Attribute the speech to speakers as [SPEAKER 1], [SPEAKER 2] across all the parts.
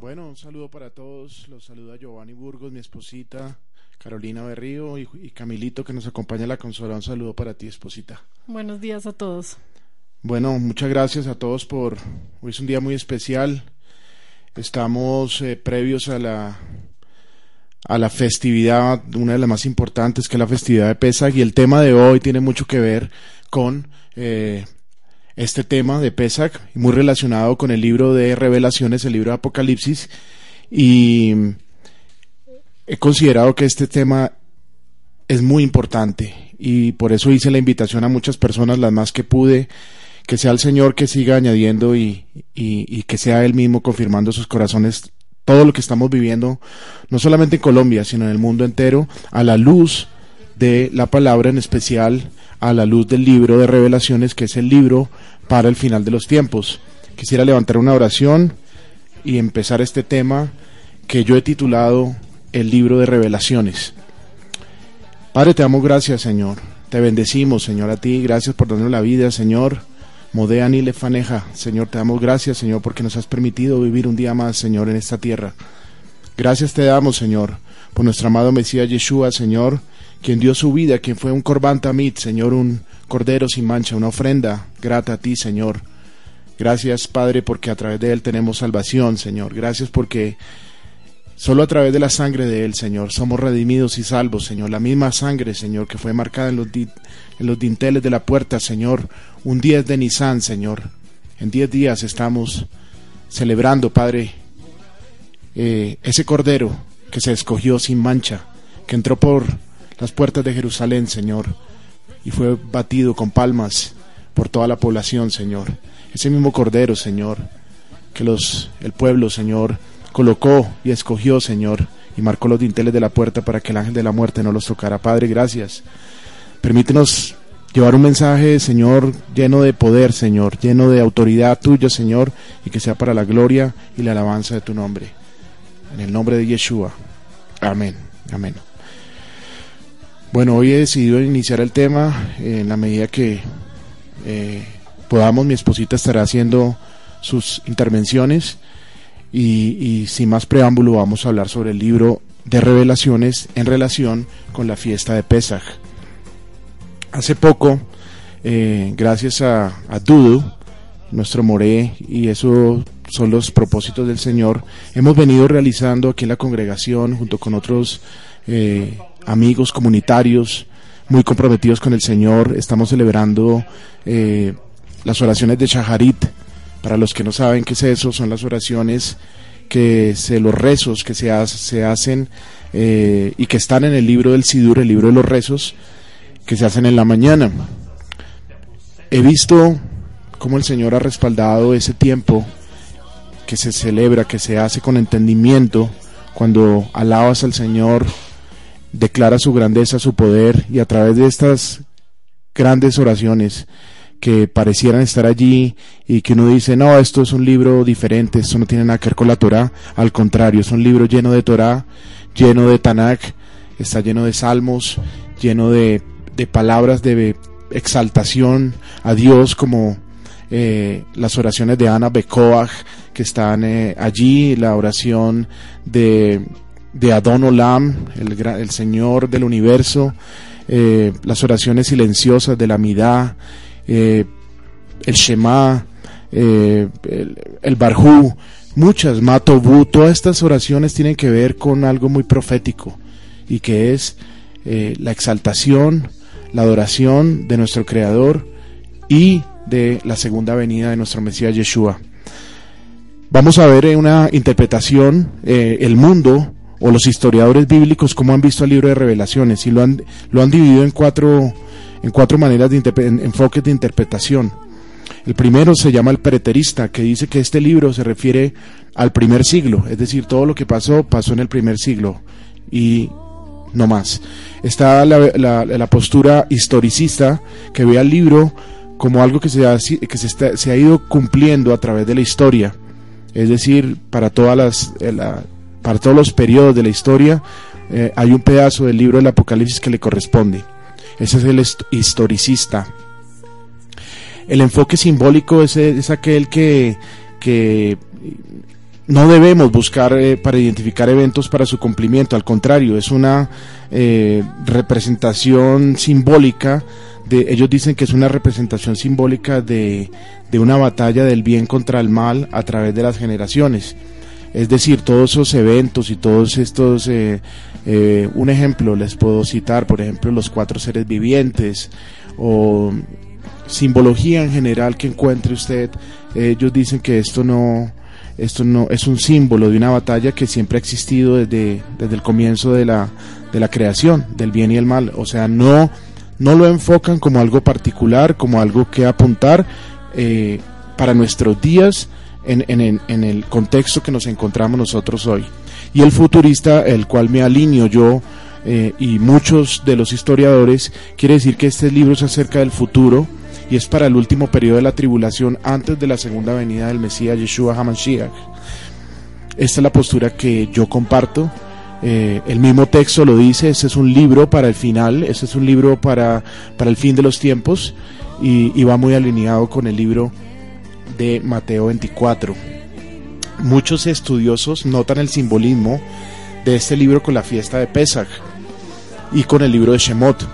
[SPEAKER 1] Bueno, un saludo para todos. Los saluda Giovanni Burgos, mi esposita, Carolina Berrío y, y Camilito que nos acompaña en la consola. Un saludo para ti, esposita.
[SPEAKER 2] Buenos días a todos.
[SPEAKER 1] Bueno, muchas gracias a todos por... Hoy es un día muy especial. Estamos eh, previos a la a la festividad, una de las más importantes, que es la festividad de Pesach, y el tema de hoy tiene mucho que ver con eh, este tema de Pesach, muy relacionado con el libro de Revelaciones, el libro de Apocalipsis, y he considerado que este tema es muy importante, y por eso hice la invitación a muchas personas, las más que pude, que sea el Señor que siga añadiendo y, y, y que sea Él mismo confirmando sus corazones todo lo que estamos viviendo, no solamente en Colombia, sino en el mundo entero, a la luz de la palabra, en especial a la luz del libro de revelaciones, que es el libro para el final de los tiempos. Quisiera levantar una oración y empezar este tema que yo he titulado el libro de revelaciones. Padre, te damos gracias, Señor. Te bendecimos, Señor, a ti. Gracias por darnos la vida, Señor. Modean y Lefaneja. Señor, te damos gracias, Señor, porque nos has permitido vivir un día más, Señor, en esta tierra. Gracias te damos, Señor, por nuestro amado Mesías Yeshua, Señor, quien dio su vida, quien fue un corbán tamit, Señor, un cordero sin mancha, una ofrenda grata a ti, Señor. Gracias, Padre, porque a través de Él tenemos salvación, Señor. Gracias porque solo a través de la sangre de Él, Señor, somos redimidos y salvos, Señor. La misma sangre, Señor, que fue marcada en los, dinteles de la puerta, Señor, un 10 de Nisan, Señor. En 10 días estamos celebrando, Padre, eh, ese cordero que se escogió sin mancha, que entró por las puertas de Jerusalén, Señor, y fue batido con palmas por toda la población, Señor. Ese mismo cordero, Señor, que los, el pueblo, Señor, colocó y escogió, Señor, y marcó los dinteles de la puerta para que el ángel de la muerte no los tocara. Padre, gracias. Permítenos llevar un mensaje, Señor, lleno de poder, Señor, lleno de autoridad tuya, Señor, y que sea para la gloria y la alabanza de tu nombre. En el nombre de Yeshua. Amén. Amén. Bueno, hoy he decidido iniciar el tema en la medida que eh, podamos. Mi esposita estará haciendo sus intervenciones y, sin más preámbulo vamos a hablar sobre el libro de revelaciones en relación con la fiesta de Pesach. Hace poco, eh, gracias a, a Dudu, nuestro Moré, y eso son los propósitos del Señor, hemos venido realizando aquí en la congregación, junto con otros eh, amigos comunitarios muy comprometidos con el Señor, estamos celebrando eh, las oraciones de Shaharit. Para los que no saben qué es eso, son las oraciones que se, los rezos que se, se hacen eh, y que están en el libro del Sidur, el libro de los rezos, que se hacen en la mañana. He visto cómo el Señor ha respaldado ese tiempo que se celebra, que se hace con entendimiento, cuando alabas al Señor, declara su grandeza, su poder, y a través de estas grandes oraciones que parecieran estar allí y que uno dice, no, esto es un libro diferente, esto no tiene nada que ver con la Torah, al contrario, es un libro lleno de Torah, lleno de Tanakh, está lleno de salmos, lleno de de palabras de exaltación a Dios como eh, las oraciones de Ana Bekoach que están eh, allí, la oración de, de Adon Olam, el, el Señor del universo, eh, las oraciones silenciosas de la Midá, el Shema, el, el Barjú, muchas, Matobu, todas estas oraciones tienen que ver con algo muy profético y que es la exaltación, la adoración de nuestro Creador y de la segunda venida de nuestro Mesías Yeshua. Vamos a ver una interpretación eh, el mundo o los historiadores bíblicos cómo han visto el libro de revelaciones y lo han, lo han dividido en cuatro, en cuatro maneras de en enfoques de interpretación. El primero se llama el preterista, que dice que este libro se refiere al primer siglo, es decir, todo lo que pasó pasó en el primer siglo y no más. Está la, la, postura historicista que ve al libro como algo que se ha, que se, ha ido cumpliendo a través de la historia. Es decir, para, todas las, eh, para todos los periodos de la historia eh, hay un pedazo del libro del Apocalipsis que le corresponde. Ese es el historicista. El enfoque simbólico es, es aquel que, no debemos buscar eh, para identificar eventos para su cumplimiento, al contrario, es una eh, representación simbólica, de, ellos dicen que es una representación simbólica de una batalla del bien contra el mal a través de las generaciones. Es decir, todos esos eventos y todos estos, eh, un ejemplo les puedo citar, por ejemplo, los cuatro seres vivientes o simbología en general que encuentre usted, ellos dicen que esto no, esto no es un símbolo de una batalla que siempre ha existido desde, desde el comienzo de la, de la creación, del bien y el mal. O sea, no, no lo enfocan como algo particular, como algo que apuntar eh, para nuestros días en, el contexto que nos encontramos nosotros hoy. Y el futurista, el cual me alineo yo eh, y muchos de los historiadores, quiere decir que este libro es acerca del futuro, y es para el último periodo de la tribulación antes de la segunda venida del Mesías Yeshua HaMashiach. Esta es la postura que yo comparto. Eh, el mismo texto lo dice, este es un libro para el final, este es un libro para, para el fin de los tiempos y va muy alineado con el libro de Mateo 24. Muchos estudiosos notan el simbolismo de este libro con la fiesta de Pesach y con el libro de Shemot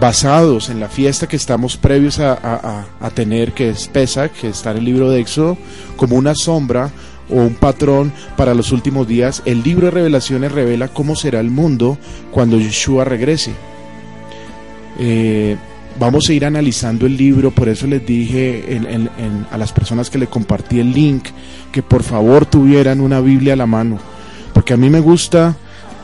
[SPEAKER 1] basados en la fiesta que estamos previos a, tener, que es Pesach, que está en el libro de Éxodo, como una sombra o un patrón para los últimos días, el libro de revelaciones revela cómo será el mundo cuando Yeshua regrese. Eh, vamos a ir analizando el libro, por eso les dije a las personas que le compartí el link que por favor tuvieran una Biblia a la mano, porque a mí me gusta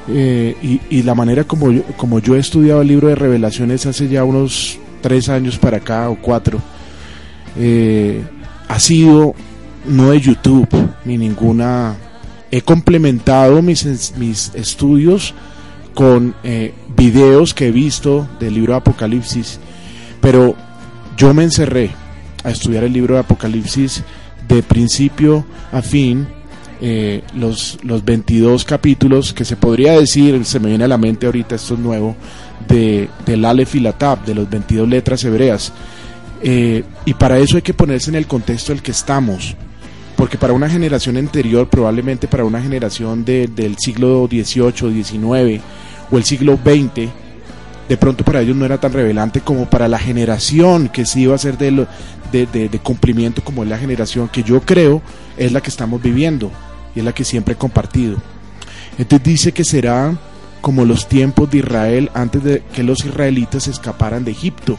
[SPEAKER 1] eh, y, la manera como yo, como yo he estudiado el libro de revelaciones hace ya unos tres años para acá o cuatro, eh, ha sido no de YouTube ni ninguna... He complementado mis, mis estudios con eh, videos que he visto del libro de Apocalipsis, pero yo me encerré a estudiar el libro de Apocalipsis de principio a fin eh, los, los 22 capítulos que se podría decir, se me viene a la mente ahorita, esto es nuevo, de, del Aleph y la Tab, de los 22 letras hebreas. Eh, y para eso hay que ponerse en el contexto el que estamos, porque para una generación anterior, probablemente para una generación de, del siglo XVIII, XIX o el siglo XX, de pronto para ellos no era tan revelante como para la generación que sí iba a ser de, cumplimiento como es la generación que yo creo es la que estamos viviendo y es la que siempre he compartido. Entonces dice que será como los tiempos de Israel antes de que los israelitas escaparan de Egipto.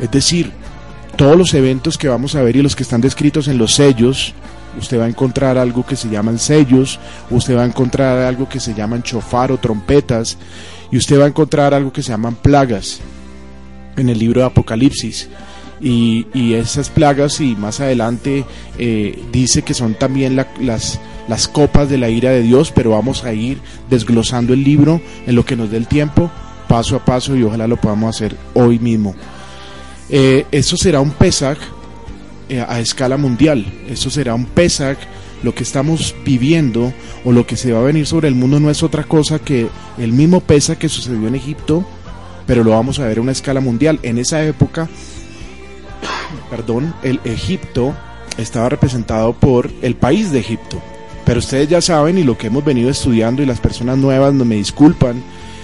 [SPEAKER 1] Es decir, todos los eventos que vamos a ver y los que están descritos en los sellos, usted va a encontrar algo que se llaman sellos, usted va a encontrar algo que se llaman chofar o trompetas, y usted va a encontrar algo que se llaman plagas en el libro de Apocalipsis y, esas plagas y más adelante eh, dice que son también las, las copas de la ira de Dios, pero vamos a ir desglosando el libro en lo que nos dé el tiempo, paso a paso y ojalá lo podamos hacer hoy mismo. Eh, eso será un Pesach eh, a escala mundial, eso será un Pesach, lo que estamos viviendo o lo que se va a venir sobre el mundo no es otra cosa que el mismo Pesach que sucedió en Egipto, pero lo vamos a ver a una escala mundial. En esa época perdón, el Egipto estaba representado por el país de Egipto. Pero ustedes ya saben y lo que hemos venido estudiando y las personas nuevas no me disculpan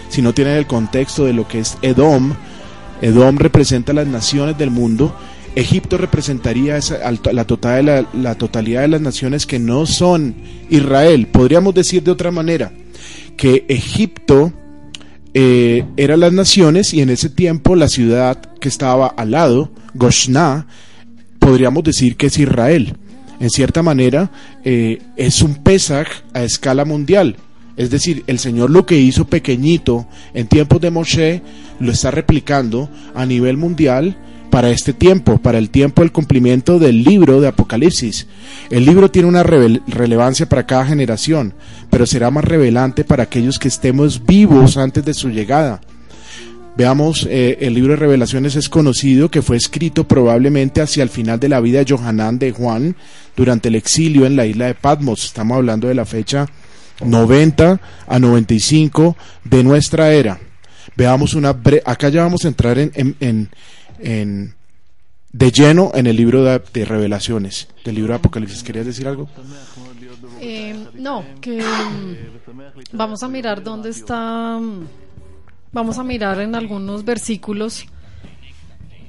[SPEAKER 1] si no tienen el contexto de lo que es Edom. Edom representa las naciones del mundo. Egipto representaría la, total, la totalidad de las naciones que no son Israel. Podríamos decir de otra manera que Egipto eh, eran las naciones y en ese tiempo la ciudad que estaba al lado, Goshna, podríamos decir que es Israel. En cierta manera, eh, es un Pesach a escala mundial. Es decir, el Señor lo que hizo pequeñito en tiempos de Moshe lo está replicando a nivel mundial para este tiempo, para el tiempo del cumplimiento del libro de Apocalipsis. El libro tiene una relevancia para cada generación, pero será más revelante para aquellos que estemos vivos antes de su llegada. Veamos, eh, el libro de revelaciones es conocido que fue escrito probablemente hacia el final de la vida de Johanán de Juan durante el exilio en la isla de Patmos. Estamos hablando de la fecha 90 a 95 de nuestra era. Veamos una acá ya vamos a entrar en, en, de lleno en el libro de, de revelaciones, del libro de Apocalipsis. ¿Querías decir algo?
[SPEAKER 2] Eh, no, que mm, vamos a mirar dónde está, mm, vamos a mirar en algunos versículos.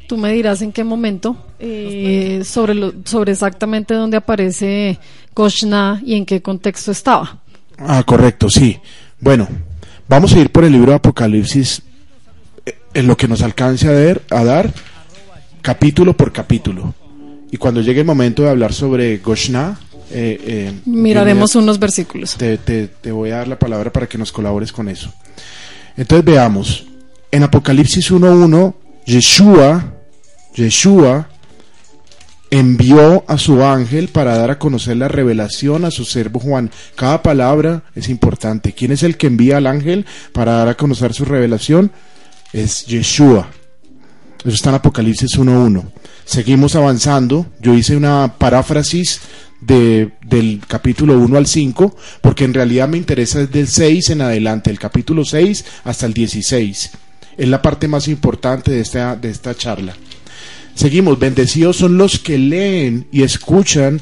[SPEAKER 2] Tú me dirás en qué momento, eh, sobre, lo, sobre exactamente dónde aparece Koshna y en qué contexto estaba.
[SPEAKER 1] Ah, correcto, sí. Bueno, vamos a ir por el libro de Apocalipsis en lo que nos alcance a, ver, a dar, capítulo por capítulo. Y cuando llegue el momento de hablar sobre Goshna, eh, eh,
[SPEAKER 2] miraremos unos versículos.
[SPEAKER 1] Te, te, te, voy a dar la palabra para que nos colabores con eso. Entonces veamos, en Apocalipsis 1.1, Yeshua, Yeshua envió a su ángel para dar a conocer la revelación a su servo Juan. Cada palabra es importante. ¿Quién es el que envía al ángel para dar a conocer su revelación? Es Yeshua. Eso está en Apocalipsis 1.1. Seguimos avanzando. Yo hice una paráfrasis de, del capítulo 1 al 5, porque en realidad me interesa desde el 6 en adelante, el capítulo 6 hasta el 16. Es la parte más importante de esta, de esta charla. Seguimos, bendecidos son los que leen y escuchan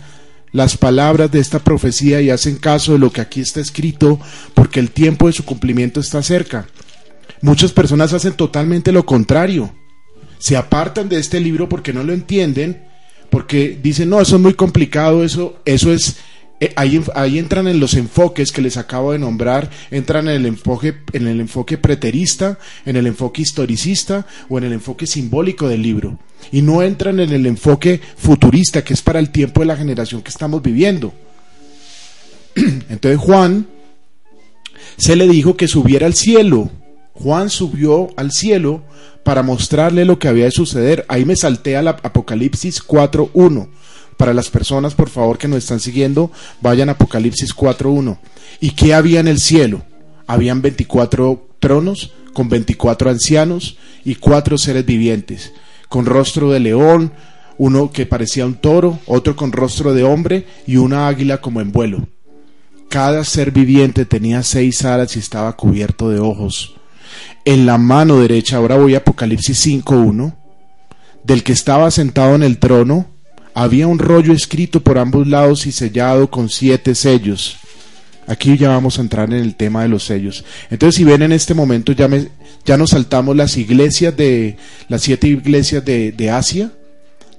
[SPEAKER 1] las palabras de esta profecía y hacen caso de lo que aquí está escrito, porque el tiempo de su cumplimiento está cerca. Muchas personas hacen totalmente lo contrario. Se apartan de este libro porque no lo entienden, porque dicen, no, eso es muy complicado, eso, eso es eh, ahí, ahí, entran en los enfoques que les acabo de nombrar, entran en el enfoque, en el enfoque preterista, en el enfoque historicista o en el enfoque simbólico del libro. Y no entran en el enfoque futurista, que es para el tiempo de la generación que estamos viviendo. Entonces Juan se le dijo que subiera al cielo. Juan subió al cielo para mostrarle lo que había de suceder. Ahí me salté al Apocalipsis 4.1 para las personas, por favor, que nos están siguiendo, vayan a Apocalipsis 4.1. ¿Y qué había en el cielo? Habían 24 tronos con 24 ancianos y cuatro seres vivientes, con rostro de león, uno que parecía un toro, otro con rostro de hombre y una águila como en vuelo. Cada ser viviente tenía seis alas y estaba cubierto de ojos. En la mano derecha, ahora voy a Apocalipsis 5.1, del que estaba sentado en el trono, había un rollo escrito por ambos lados y sellado con siete sellos. Aquí ya vamos a entrar en el tema de los sellos. Entonces, si ven en este momento, ya, me, ya nos saltamos las iglesias de las siete iglesias de, de Asia.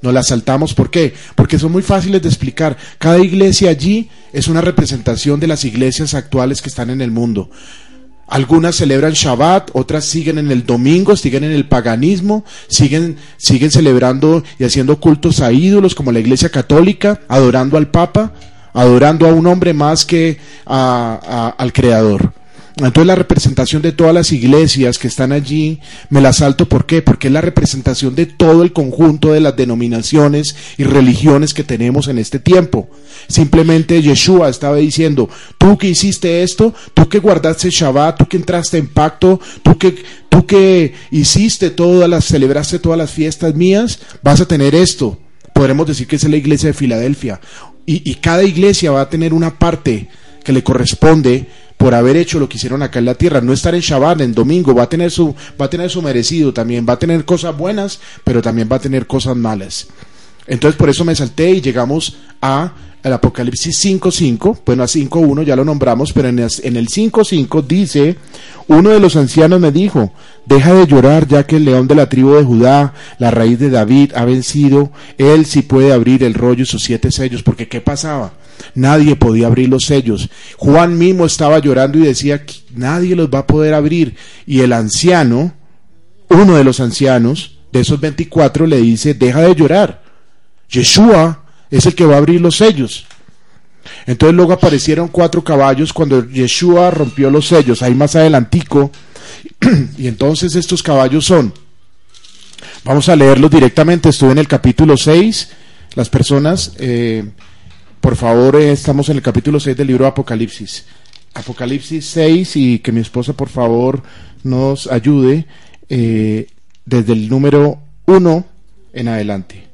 [SPEAKER 1] Nos las saltamos, ¿por qué? Porque son muy fáciles de explicar. Cada iglesia allí es una representación de las iglesias actuales que están en el mundo. Algunas celebran Shabbat, otras siguen en el domingo, siguen en el paganismo, siguen, siguen celebrando y haciendo cultos a ídolos como la Iglesia Católica, adorando al Papa, adorando a un hombre más que a, a, al Creador. Entonces la representación de todas las iglesias que están allí, me la salto, ¿por qué? Porque es la representación de todo el conjunto de las denominaciones y religiones que tenemos en este tiempo. Simplemente Yeshua estaba diciendo, tú que hiciste esto, tú que guardaste Shabbat, tú que entraste en pacto, tú que, tú que hiciste todas las, celebraste todas las fiestas mías, vas a tener esto. Podremos decir que es la iglesia de Filadelfia. Y, y cada iglesia va a tener una parte que le corresponde por haber hecho lo que hicieron acá en la tierra, no estar en Shabbat, en domingo, va a tener su, va a tener su merecido también, va a tener cosas buenas, pero también va a tener cosas malas. Entonces por eso me salté y llegamos a el Apocalipsis 5.5, bueno a 5.1 ya lo nombramos, pero en el, en el 5.5 dice, uno de los ancianos me dijo, deja de llorar ya que el león de la tribu de Judá, la raíz de David, ha vencido, él sí puede abrir el rollo y sus siete sellos, porque ¿qué pasaba? Nadie podía abrir los sellos. Juan mismo estaba llorando y decía, nadie los va a poder abrir. Y el anciano, uno de los ancianos de esos 24, le dice, deja de llorar. Yeshua es el que va a abrir los sellos. Entonces luego aparecieron cuatro caballos cuando Yeshua rompió los sellos, ahí más adelantico. y entonces estos caballos son, vamos a leerlos directamente, estuve en el capítulo 6, las personas... Eh, por favor, eh, estamos en el capítulo 6 del libro Apocalipsis. Apocalipsis 6 y que mi esposa por favor nos ayude eh, desde el número 1 en adelante.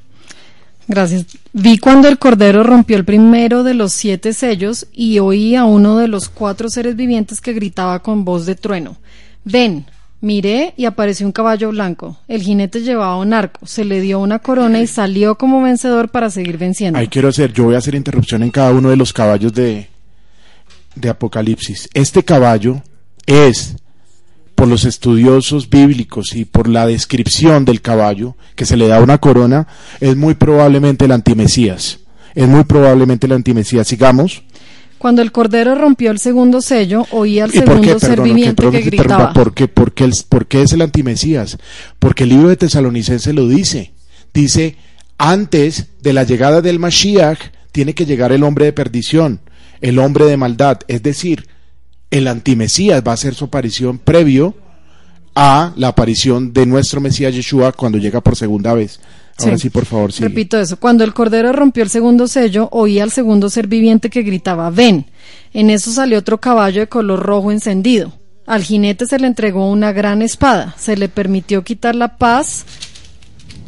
[SPEAKER 2] Gracias. Vi cuando el Cordero rompió el primero de los siete sellos y oí a uno de los cuatro seres vivientes que gritaba con voz de trueno. Ven, miré y apareció un caballo blanco. El jinete llevaba un arco, se le dio una corona y salió como vencedor para seguir venciendo.
[SPEAKER 1] Ahí quiero hacer, yo voy a hacer interrupción en cada uno de los caballos de, de Apocalipsis. Este caballo es, por los estudiosos bíblicos y por la descripción del caballo, que se le da una corona, es muy probablemente el antimesías. Es muy probablemente el antimesías. Sigamos.
[SPEAKER 2] Cuando el cordero rompió el segundo sello, oía al segundo viviente que, gritaba.
[SPEAKER 1] ¿por qué, por, qué ¿Por qué es el antimesías? Porque el libro de Tesalonicense lo dice. Dice, antes de la llegada del Mashiach, tiene que llegar el hombre de perdición, el hombre de maldad. Es decir, el antimesías va a hacer su aparición previo a la aparición de nuestro Mesías Yeshua cuando llega por segunda vez. Ahora sí, por favor, sí.
[SPEAKER 2] Repito eso. Cuando el cordero rompió el segundo sello, oía al segundo ser viviente que gritaba, ven. En eso salió otro caballo de color rojo encendido. Al jinete se le entregó una gran espada. Se le permitió quitar la paz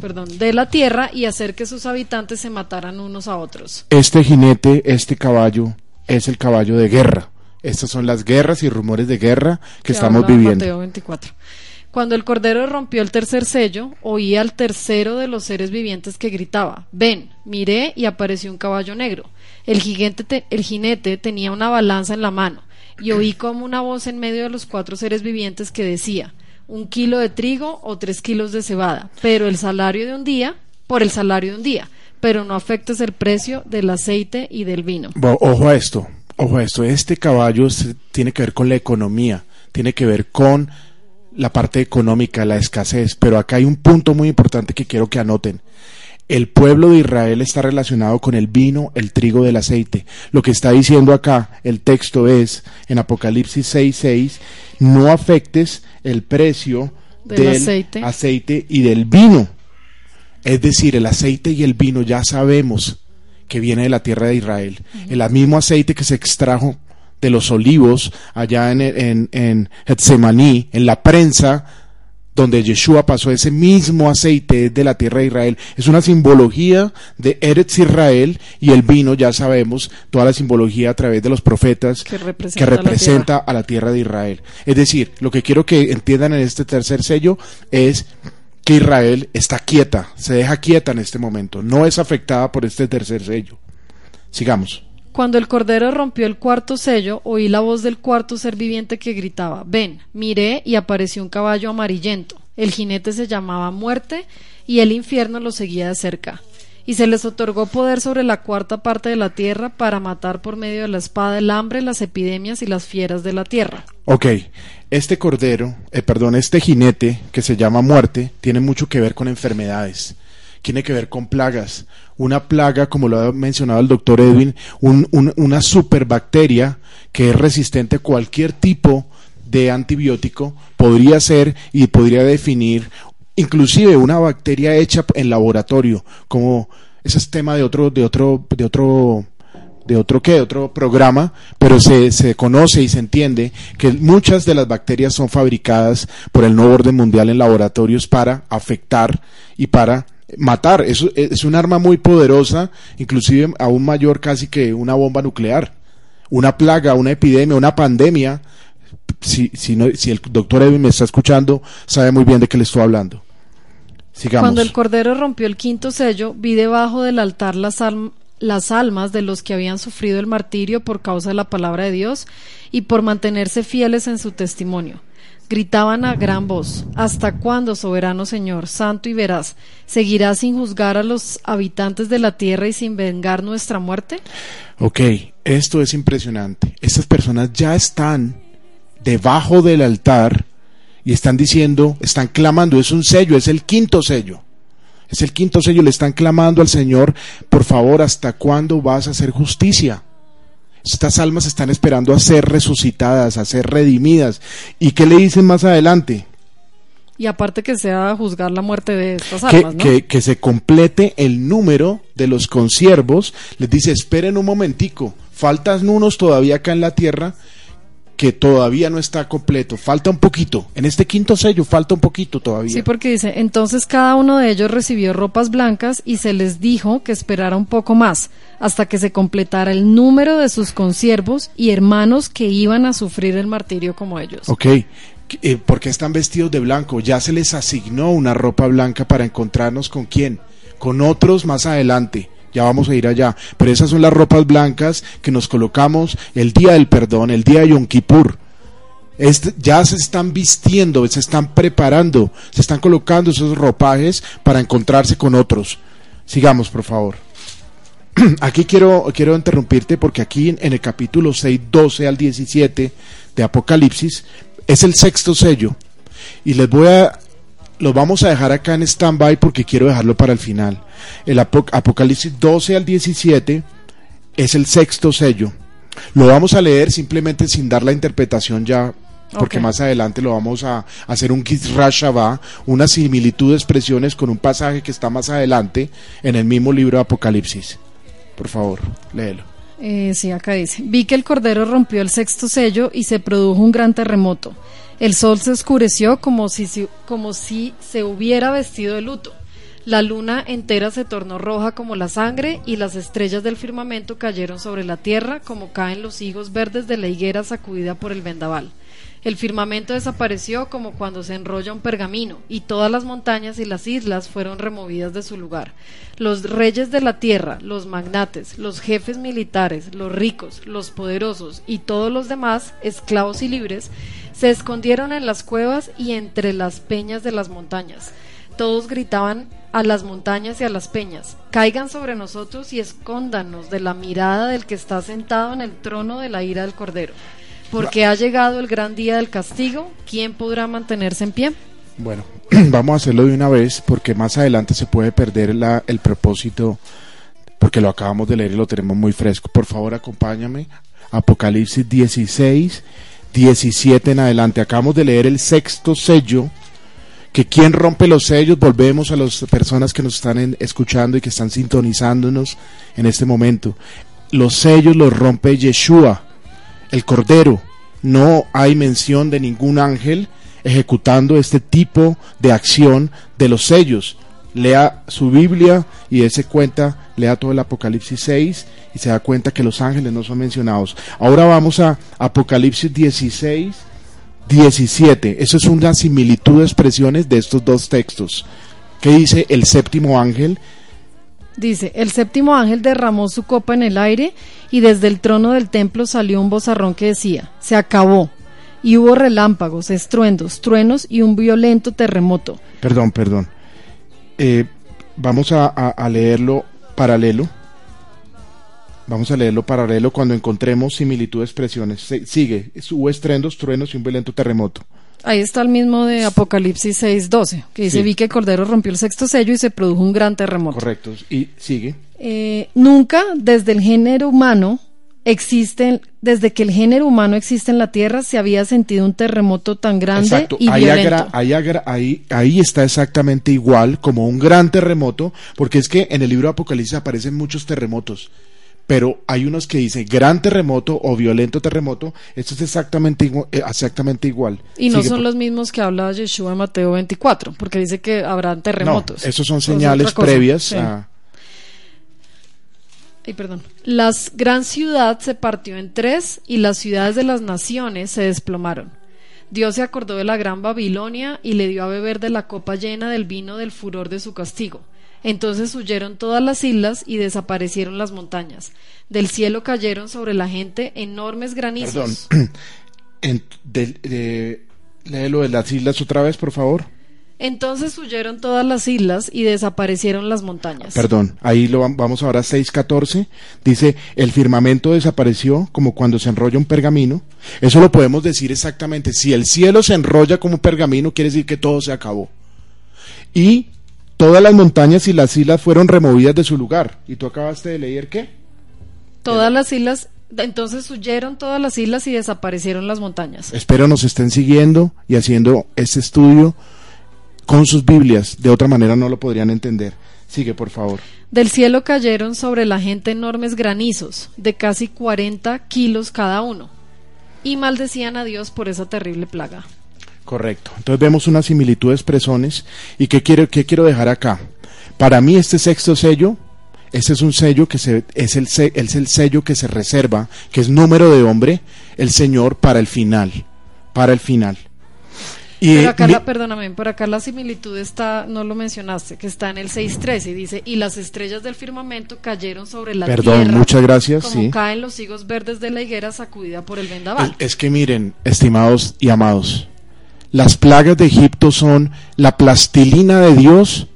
[SPEAKER 2] perdón, de la tierra y hacer que sus habitantes se mataran unos a otros.
[SPEAKER 1] Este jinete, este caballo, es el caballo de guerra. Estas son las guerras y rumores de guerra que, estamos viviendo.
[SPEAKER 2] Mateo 24. Cuando el cordero rompió el tercer sello, oí al tercero de los seres vivientes que gritaba, ven, miré y apareció un caballo negro. El, el jinete tenía una balanza en la mano y oí como una voz en medio de los cuatro seres vivientes que decía, un kilo de trigo o tres kilos de cebada, pero el salario de un día, por el salario de un día, pero no afectes el precio del aceite y del vino.
[SPEAKER 1] Ojo a esto, ojo a esto, este caballo tiene que ver con la economía, tiene que ver con la parte económica, la escasez, pero acá hay un punto muy importante que quiero que anoten. El pueblo de Israel está relacionado con el vino, el trigo del aceite. Lo que está diciendo acá el texto es, en Apocalipsis 6.6, no afectes el precio del, aceite. aceite. y del vino. Es decir, el aceite y el vino ya sabemos que viene de la tierra de Israel. El mismo aceite que se extrajo de los olivos allá en, en, en Getsemaní, en la prensa donde Yeshua pasó ese mismo aceite de la tierra de Israel. Es una simbología de Eretz Israel y el vino, ya sabemos, toda la simbología a través de los profetas que representa, a la tierra de Israel. Es decir, lo que quiero que entiendan en este tercer sello es que Israel está quieta, se deja quieta en este momento, no es afectada por este tercer sello. Sigamos.
[SPEAKER 2] Cuando el cordero rompió el cuarto sello, oí la voz del cuarto ser viviente que gritaba, ven, miré y apareció un caballo amarillento. El jinete se llamaba muerte y el infierno lo seguía de cerca. Y se les otorgó poder sobre la cuarta parte de la tierra para matar por medio de la espada el hambre, las epidemias y las fieras de la tierra.
[SPEAKER 1] Ok, este cordero, eh, perdón, este jinete que se llama muerte, tiene mucho que ver con enfermedades tiene que ver con plagas. Una plaga, como lo ha mencionado el doctor Edwin, una superbacteria que es resistente a cualquier tipo de antibiótico, podría ser y podría definir inclusive una bacteria hecha en laboratorio, como ese es tema de otro, de otro, de otro de otro qué, de otro programa, pero se, se conoce y se entiende que muchas de las bacterias son fabricadas por el nuevo orden mundial en laboratorios para afectar y para matar. Es, es un arma muy poderosa, inclusive aún mayor casi que una bomba nuclear. Una plaga, una epidemia, una pandemia. Si, si, no, si el doctor Edwin me está escuchando, sabe muy bien de qué le estoy hablando. Sigamos.
[SPEAKER 2] Cuando el Cordero rompió el quinto sello, vi debajo del altar las, las almas de los que habían sufrido el martirio por causa de la palabra de Dios y por mantenerse fieles en su testimonio gritaban a gran voz, ¿Hasta cuándo, soberano Señor, santo y veraz, seguirás sin juzgar a los habitantes de la tierra y sin vengar nuestra muerte?
[SPEAKER 1] Ok, esto es impresionante. Estas personas ya están debajo del altar y están diciendo, están clamando, es un sello, es el quinto sello. Es el quinto sello, le están clamando al Señor, por favor, ¿hasta cuándo vas a hacer justicia? Estas almas están esperando a ser resucitadas, a ser redimidas. ¿Y qué le dicen más adelante?
[SPEAKER 2] Y aparte que sea juzgar la muerte de estas almas,
[SPEAKER 1] que, que, se complete el número de los consiervos. Les dice, esperen un momentico, faltan unos todavía acá en la tierra que todavía no está completo, falta un poquito. En este quinto sello falta un poquito todavía.
[SPEAKER 2] Sí, porque dice, entonces cada uno de ellos recibió ropas blancas y se les dijo que esperara un poco más, hasta que se completara el número de sus consiervos y hermanos que iban a sufrir el martirio como ellos.
[SPEAKER 1] Ok, Eh, ¿Por qué están vestidos de blanco? Ya se les asignó una ropa blanca para encontrarnos con quién, con otros más adelante. Ya vamos a ir allá. Pero esas son las ropas blancas que nos colocamos el día del perdón, el día de Yom Kippur. ya se están vistiendo, se están preparando, se están colocando esos ropajes para encontrarse con otros. Sigamos, por favor. Aquí quiero, quiero interrumpirte porque aquí en, el capítulo 6, 12 al 17 de Apocalipsis es el sexto sello. Y les voy a, lo vamos a dejar acá en stand-by porque quiero dejarlo para el final. El Apocalipsis 12 al 17 es el sexto sello. Lo vamos a leer simplemente sin dar la interpretación ya, porque más adelante lo vamos a, hacer un Kisrashavá, una similitud de expresiones con un pasaje que está más adelante en el mismo libro de Apocalipsis. Por favor, léelo.
[SPEAKER 2] Eh, sí, acá dice, vi que el Cordero rompió el sexto sello y se produjo un gran terremoto. El sol se oscureció como si, como si se hubiera vestido de luto. La luna entera se tornó roja como la sangre y las estrellas del firmamento cayeron sobre la tierra como caen los higos verdes de la higuera sacudida por el vendaval. El firmamento desapareció como cuando se enrolla un pergamino, y todas las montañas y las islas fueron removidas de su lugar. Los reyes de la tierra, los magnates, los jefes militares, los ricos, los poderosos y todos los demás, esclavos y libres, se escondieron en las cuevas y entre las peñas de las montañas. Todos gritaban a las montañas y a las peñas, caigan sobre nosotros y escóndanos de la mirada del que está sentado en el trono de la ira del Cordero porque ha llegado el gran día del castigo, ¿quién podrá mantenerse en pie?
[SPEAKER 1] Bueno, vamos a hacerlo de una vez porque más adelante se puede perder el propósito porque lo acabamos de leer y lo tenemos muy fresco. Por favor, acompáñame. Apocalipsis 16, 17 en adelante. Acabamos de leer el sexto sello. Que quien rompe los sellos, volvemos a las personas que nos están escuchando y que están sintonizándonos en este momento. Los sellos los rompe Yeshua el Cordero. No hay mención de ningún ángel ejecutando este tipo de acción de los sellos. Lea su Biblia y ese cuenta, lea todo el Apocalipsis 6 y se da cuenta que los ángeles no son mencionados. Ahora vamos a Apocalipsis 16, 17. Eso es una similitud de expresiones de estos dos textos. ¿Qué dice el séptimo ángel?
[SPEAKER 2] Dice, el séptimo ángel derramó su copa en el aire y desde el trono del templo salió un bozarrón que decía, se acabó. Y hubo relámpagos, estruendos, truenos y un violento terremoto.
[SPEAKER 1] Perdón, perdón. Eh, vamos a, leerlo paralelo. Vamos a leerlo paralelo cuando encontremos similitud de expresiones. sigue, hubo estruendos, truenos y un violento terremoto.
[SPEAKER 2] Ahí está el mismo de Apocalipsis 6.12, que dice, vi que el Cordero rompió el sexto sello y se produjo un gran terremoto.
[SPEAKER 1] Correcto. ¿Y sigue?
[SPEAKER 2] Eh, nunca desde el género humano existe, desde que el género humano existe en la Tierra, se había sentido un terremoto tan grande y ahí violento.
[SPEAKER 1] ahí, ahí, está exactamente igual como un gran terremoto, porque es que en el libro de Apocalipsis aparecen muchos terremotos pero hay unos que dicen gran terremoto o violento terremoto, esto es exactamente, eh, exactamente igual.
[SPEAKER 2] Y no son los mismos que habla Yeshua en Mateo 24, porque dice que habrá terremotos.
[SPEAKER 1] No, esos son señales previas a...
[SPEAKER 2] Ay, perdón. La gran ciudad se partió en tres y las ciudades de las naciones se desplomaron. Dios se acordó de la gran Babilonia y le dio a beber de la copa llena del vino del furor de su castigo entonces huyeron todas las islas y desaparecieron las montañas. Del cielo cayeron sobre la gente enormes granizos.
[SPEAKER 1] Perdón. En, léelo de las islas otra vez, por favor.
[SPEAKER 2] Entonces huyeron todas las islas y desaparecieron las montañas.
[SPEAKER 1] Perdón, ahí lo vamos ahora a 6.14. Dice, el firmamento desapareció como cuando se enrolla un pergamino. Eso lo podemos decir exactamente. Si el cielo se enrolla como pergamino, quiere decir que todo se acabó. Y Todas las montañas y las islas fueron removidas de su lugar. ¿Y tú acabaste de leer qué?
[SPEAKER 2] Todas las islas, entonces huyeron todas las islas y desaparecieron las montañas.
[SPEAKER 1] Espero nos estén siguiendo y haciendo este estudio con sus Biblias. De otra manera no lo podrían entender. Sigue, por favor.
[SPEAKER 2] Del cielo cayeron sobre la gente enormes granizos, de casi 40 kilos cada uno, y maldecían a Dios por esa terrible plaga.
[SPEAKER 1] Correcto. Entonces vemos una similitud de expresiones. ¿Y qué quiero, qué quiero dejar acá? Para mí este sexto sello, ese es un sello que se, es, el, es el sello que se reserva, que es número de hombre, el Señor para el final. Para el final. Y,
[SPEAKER 2] Pero acá,
[SPEAKER 1] mi-
[SPEAKER 2] la, perdóname, por acá la similitud está, no lo mencionaste, que está en el 6.13 y dice, y las estrellas del firmamento cayeron sobre la
[SPEAKER 1] Perdón,
[SPEAKER 2] tierra.
[SPEAKER 1] muchas gracias,
[SPEAKER 2] Como
[SPEAKER 1] sí.
[SPEAKER 2] caen los higos verdes de la higuera sacudida por el vendaval.
[SPEAKER 1] Es es que miren, estimados y amados, las plagas de Egipto son la plastilina de Dios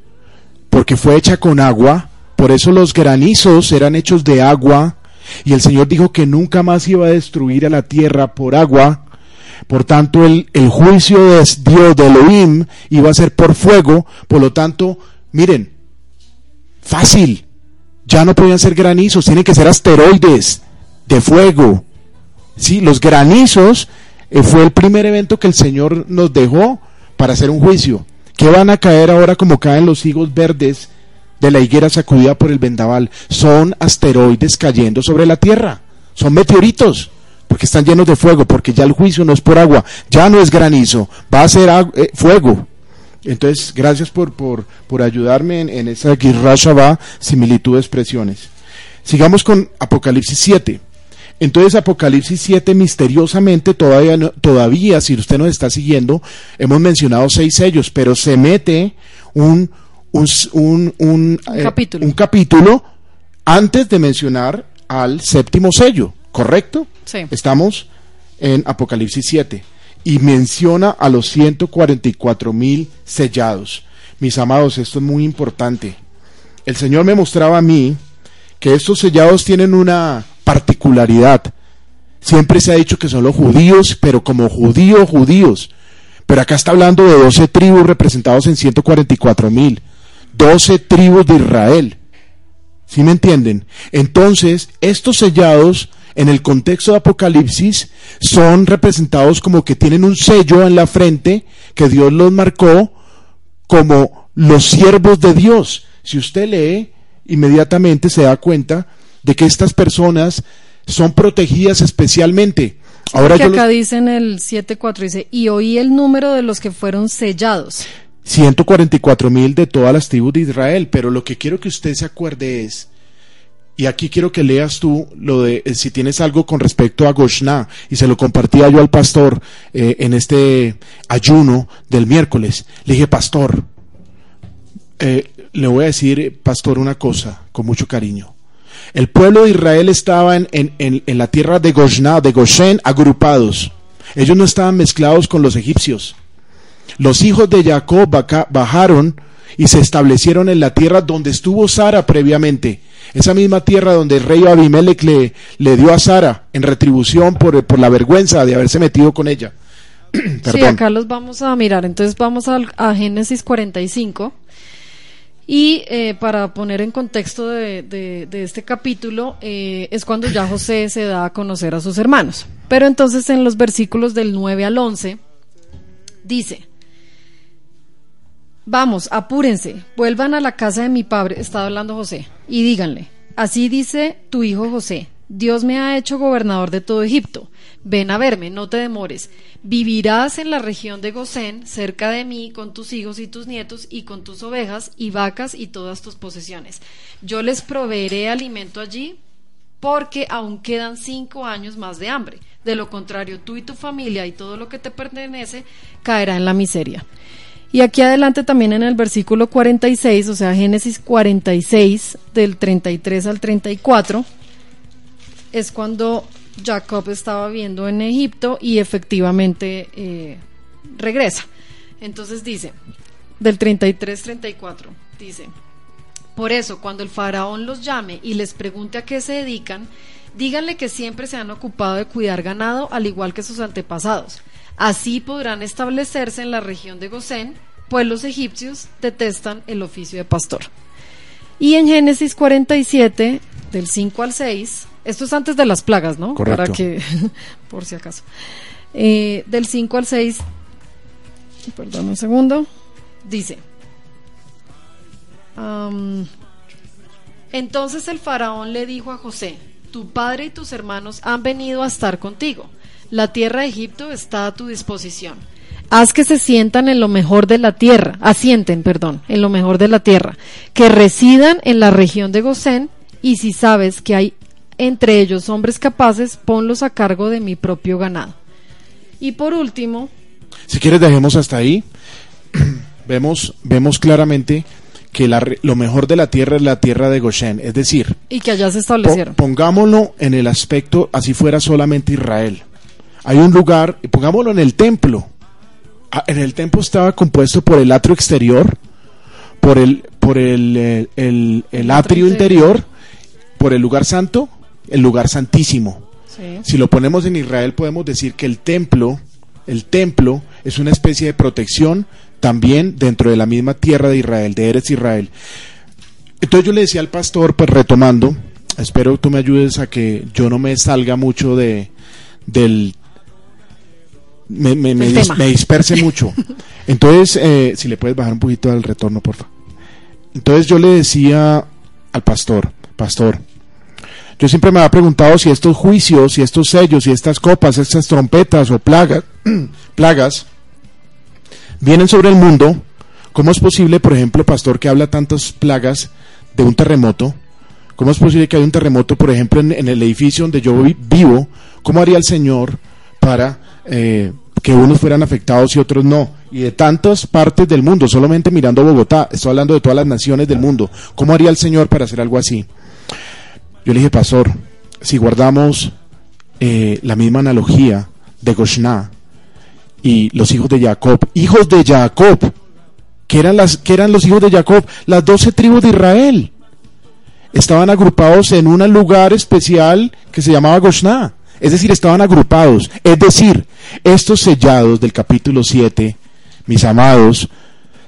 [SPEAKER 1] porque fue hecha con agua, por eso los granizos eran hechos de agua y el Señor dijo que nunca más iba a destruir a la tierra por agua. Por tanto, el, el juicio de Dios, de Elohim, iba a ser por fuego. Por lo tanto, miren, fácil. Ya no podían ser granizos, tienen que ser asteroides de fuego. Sí, los granizos eh, fue el primer evento que el Señor nos dejó para hacer un juicio. Que van a caer ahora como caen los higos verdes de la higuera sacudida por el vendaval? Son asteroides cayendo sobre la Tierra. Son meteoritos. Porque están llenos de fuego. Porque ya el juicio no es por agua. Ya no es granizo. Va a ser eh, fuego. Entonces, gracias por, por, por ayudarme en, en esa Girra Shabbat, similitud de expresiones. Sigamos con Apocalipsis 7. Entonces Apocalipsis 7 misteriosamente todavía, no- todavía si usted nos está siguiendo, hemos mencionado seis sellos, pero se mete un, un, un, un,
[SPEAKER 2] Un
[SPEAKER 1] eh,
[SPEAKER 2] capítulo.
[SPEAKER 1] un capítulo antes de mencionar al séptimo sello, ¿correcto? Estamos en Apocalipsis 7 y menciona a los 144 mil sellados. Mis amados, esto es muy importante. El Señor me mostraba a mí que estos sellados tienen una particularidad. Siempre se ha dicho que son los judíos, pero como judíos, judíos. Pero acá está hablando de 12 tribus representados en 144 mil. 12 tribus de Israel. ¿Sí me entienden? Entonces, estos sellados, en el contexto de Apocalipsis, son representados como que tienen un sello en la frente que Dios los marcó como los siervos de Dios. Si usted lee, inmediatamente se da cuenta de que estas personas son protegidas especialmente. Ahora
[SPEAKER 2] que
[SPEAKER 1] yo
[SPEAKER 2] acá
[SPEAKER 1] los-
[SPEAKER 2] dice en el 7.4, dice, y oí el número de los que fueron sellados.
[SPEAKER 1] 144 mil de todas las tribus de Israel, pero lo que quiero que usted se acuerde es, y aquí quiero que leas tú lo de eh, si tienes algo con respecto a Goshna, y se lo compartía yo al pastor eh, en este ayuno del miércoles. Le dije, pastor, eh, le voy a decir, pastor, una cosa, con mucho cariño. El pueblo de Israel estaba en, en- en- en la tierra de Goshna, de Goshen, agrupados. Ellos no estaban mezclados con los egipcios. Los hijos de Jacob bajaron y se establecieron en la tierra donde estuvo Sara previamente. Esa misma tierra donde el rey Abimelech le, dio a Sara en retribución por, por la vergüenza de haberse metido con ella.
[SPEAKER 2] Sí, acá los vamos a mirar. Entonces vamos al- a, Génesis 45. Y eh, para poner en contexto de, de- de este capítulo, eh, es cuando ya José se da a conocer a sus hermanos. Pero entonces en los versículos del 9 al 11 dice, vamos, apúrense, vuelvan a la casa de mi padre, estaba hablando José, y díganle, así dice tu hijo José, Dios me ha hecho gobernador de todo Egipto, ven a verme, no te demores, vivirás en la región de Gosén, cerca de mí, con tus hijos y tus nietos, y con tus ovejas y vacas y todas tus posesiones. Yo les proveeré alimento allí, porque aún quedan cinco años más de hambre. De lo contrario, tú y tu familia y todo lo que te pertenece caerá en la miseria. Y aquí adelante también en el versículo 46, o sea, Génesis 46, del 33 al 34, es cuando Jacob estaba viviendo en Egipto y efectivamente eh, regresa. Entonces dice, del 33-34, dice, por eso, cuando el faraón los llame y les pregunte a qué se dedican, díganle que siempre se han ocupado de cuidar ganado, al igual que sus antepasados. Así podrán establecerse en la región de Gosén, pues los egipcios detestan el oficio de pastor. Y en Génesis 47, del 5 al 6, esto es antes de las plagas, ¿no?
[SPEAKER 1] Correcto.
[SPEAKER 2] Para que, por si acaso. Eh, del 5 al 6, perdón un segundo, dice. Am, entonces el faraón le dijo a José, tu padre y tus hermanos han venido a estar contigo. La tierra de Egipto está a tu disposición. Haz que se sientan en lo mejor de la tierra, asienten, perdón, en lo mejor de la tierra, que residan en la región de Gosén, y si sabes que hay entre ellos hombres capaces, ponlos a cargo de mi propio ganado. Y por último,
[SPEAKER 1] Si quieres dejemos hasta ahí. vemos, vemos claramente que lo mejor de la tierra es la tierra de Goshen, es decir,
[SPEAKER 2] y que allá se establecieron.
[SPEAKER 1] pongámoslo en el aspecto así fuera solamente Israel. Hay un lugar, pongámoslo en el templo. Ah, en el templo estaba compuesto por el atrio exterior, por el por el, eh, el, el, atrio interior, por el lugar santo, el lugar santísimo. Si lo ponemos en Israel podemos decir que el templo, el templo es una especie de protección también dentro de la misma tierra de Israel, de Eres Israel. Entonces yo le decía al pastor, pues retomando, espero tú me ayudes a que yo no me salga mucho de del me, me, me, disperse mucho. Entonces, eh, si le puedes bajar un poquito al retorno, por favor. Entonces yo le decía al pastor, pastor, yo siempre me había preguntado si estos juicios, si estos sellos, si estas copas, estas trompetas o plagas, plagas vienen sobre el mundo, ¿cómo es posible, por ejemplo, pastor, que habla tantas plagas de un terremoto? ¿Cómo es posible que haya un terremoto, por ejemplo, en, el edificio donde yo vivo? ¿Cómo haría el Señor para eh, que unos fueran afectados y otros no? Y de tantas partes del mundo, solamente mirando Bogotá, estoy hablando de todas las naciones del mundo. ¿Cómo haría el Señor para hacer algo así? Yo le dije, pastor, si guardamos eh, la misma analogía de Goshna, y los hijos de Jacob, hijos de Jacob, que eran, las, que eran los hijos de Jacob, las doce tribus de Israel. Estaban agrupados en un lugar especial que se llamaba Goshna. Es decir, estaban agrupados. Es decir, estos sellados del capítulo 7, mis amados,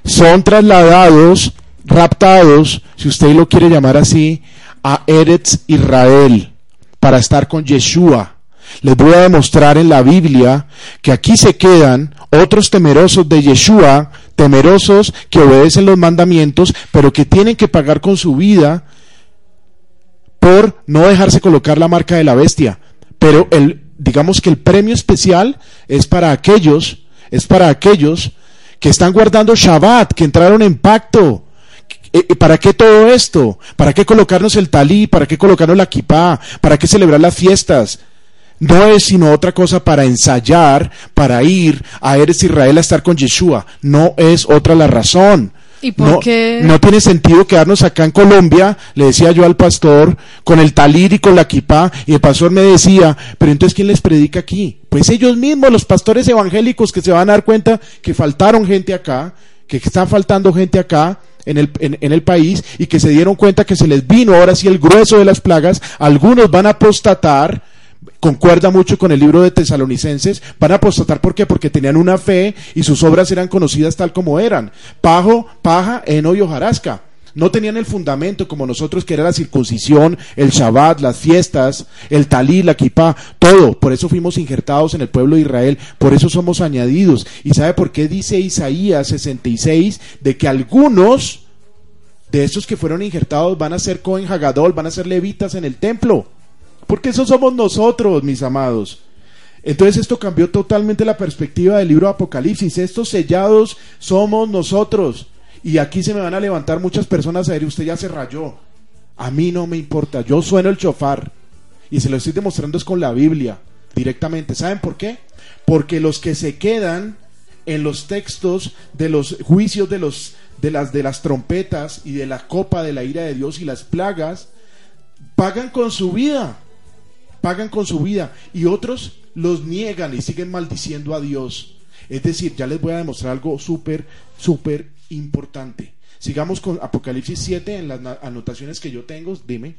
[SPEAKER 1] son trasladados, raptados, si usted lo quiere llamar así, a Eretz Israel para estar con Yeshua les voy a demostrar en la Biblia que aquí se quedan otros temerosos de Yeshua, temerosos que obedecen los mandamientos, pero que tienen que pagar con su vida por no dejarse colocar la marca de la bestia. Pero el, digamos que el premio especial es para aquellos, es para aquellos que están guardando Shabbat, que entraron en pacto. Eh, eh, ¿Para qué todo esto? ¿Para qué colocarnos el talí? ¿Para qué colocarnos la kippah? ¿Para qué celebrar las fiestas? no es sino otra cosa para ensayar, para ir a Eres Israel a estar con Yeshua. No es otra la razón.
[SPEAKER 2] ¿Y por
[SPEAKER 1] no,
[SPEAKER 2] qué?
[SPEAKER 1] no tiene sentido quedarnos acá en Colombia, le decía yo al pastor, con el talir y con la kipá, y el pastor me decía, pero entonces ¿quién les predica aquí? Pues ellos mismos, los pastores evangélicos que se van a dar cuenta que faltaron gente acá, que está faltando gente acá, en el, en, el, país y que se dieron cuenta que se les vino ahora sí el grueso de las plagas, algunos van a apostatar, concuerda mucho con el libro de Tesalonicenses, van a apostatar ¿por qué? Porque tenían una fe y sus obras eran conocidas tal como eran. Pajo, paja, heno y hojarasca. No tenían el fundamento como nosotros, que era la circuncisión, el Shabbat, las fiestas, el talí, la kipá, todo. Por eso fuimos injertados en el pueblo de Israel, por eso somos añadidos. ¿Y sabe por qué dice Isaías 66 de que algunos de esos que fueron injertados van a ser Cohen Hagadol, van a ser levitas en el templo? Porque eso somos nosotros, mis amados. Entonces esto cambió totalmente la perspectiva del libro de Apocalipsis. Estos sellados somos nosotros. Y aquí se me van a levantar muchas personas a decir, usted ya se rayó. A mí no me importa, yo sueno el chofar. Y se lo estoy demostrando es con la Biblia, directamente. ¿Saben por qué? Porque los que se quedan en los textos de los juicios de, los, de, las, de las trompetas y de la copa de la ira de Dios y las plagas, pagan con su vida pagan con su vida y otros los niegan y siguen maldiciendo a Dios. Es decir, ya les voy a demostrar algo súper, súper importante. Sigamos con Apocalipsis 7 en las anotaciones que yo tengo. Dime.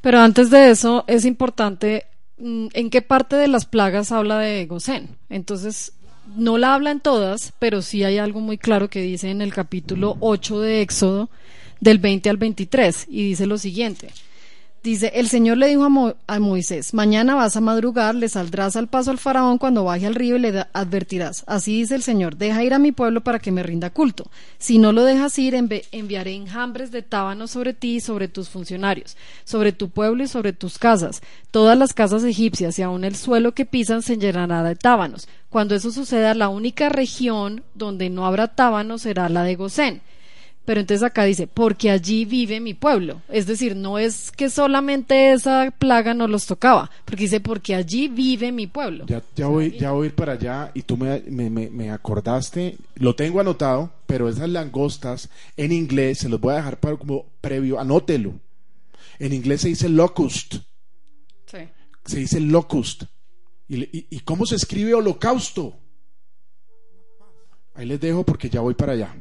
[SPEAKER 2] Pero antes de eso, es importante mm, en qué parte de las plagas habla de Gosén. Entonces, no la habla en todas, pero sí hay algo muy claro que dice en el capítulo 8 de Éxodo, del 20 al 23, y dice lo siguiente. Dice, el Señor le dijo a, Moisés, mañana vas a madrugar, le saldrás al paso al faraón cuando baje al río y le advertirás. Así dice el Señor, deja ir a mi pueblo para que me rinda culto. Si no lo dejas ir, enviaré enjambres de tábanos sobre ti y sobre tus funcionarios, sobre tu pueblo y sobre tus casas. Todas las casas egipcias y aun el suelo que pisan se llenará de tábanos. Cuando eso suceda, la única región donde no habrá tábanos será la de Gosén Pero entonces acá dice, porque allí vive mi pueblo. Es decir, no es que solamente esa plaga no los tocaba, porque dice, porque allí vive mi pueblo.
[SPEAKER 1] Ya, ya, voy, ya voy a ir para allá y tú me, me, me, acordaste, lo tengo anotado, pero esas langostas en inglés, se los voy a dejar para como previo, anótelo. En inglés se dice locust. Sí. Se dice locust. ¿Y, y, y cómo se escribe holocausto? Ahí les dejo porque ya voy para allá.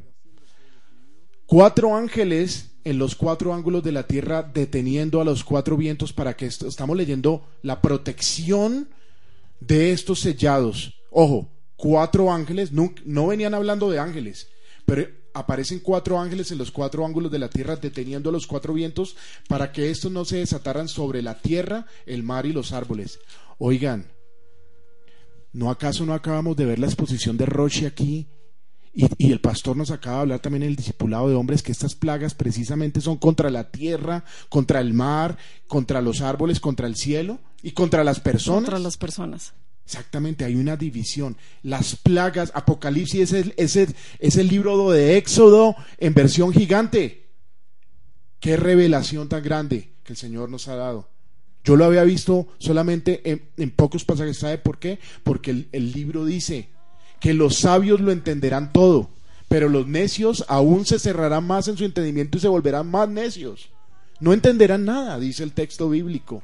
[SPEAKER 1] Cuatro ángeles en los cuatro ángulos de la tierra deteniendo a los cuatro vientos para que estamos leyendo la protección de estos sellados. Ojo, cuatro ángeles, no, no venían hablando de ángeles, pero aparecen cuatro ángeles en los cuatro ángulos de la tierra deteniendo a los cuatro vientos para que estos no se desataran sobre la tierra, el mar y los árboles. Oigan, ¿no acaso no acabamos de ver la exposición de Roche aquí y, el pastor nos acaba de hablar también en el discipulado de hombres que estas plagas precisamente son contra la tierra, contra el mar, contra los árboles, contra el cielo y contra las personas.
[SPEAKER 2] Contra las personas.
[SPEAKER 1] Exactamente, hay una división. Las plagas, Apocalipsis es el, es el libro de Éxodo en versión gigante. Qué revelación tan grande que el Señor nos ha dado. Yo lo había visto solamente en, pocos pasajes. ¿Sabe por qué? Porque el libro dice, que los sabios lo entenderán todo, pero los necios aún se cerrarán más en su entendimiento y se volverán más necios. No entenderán nada, dice el texto bíblico.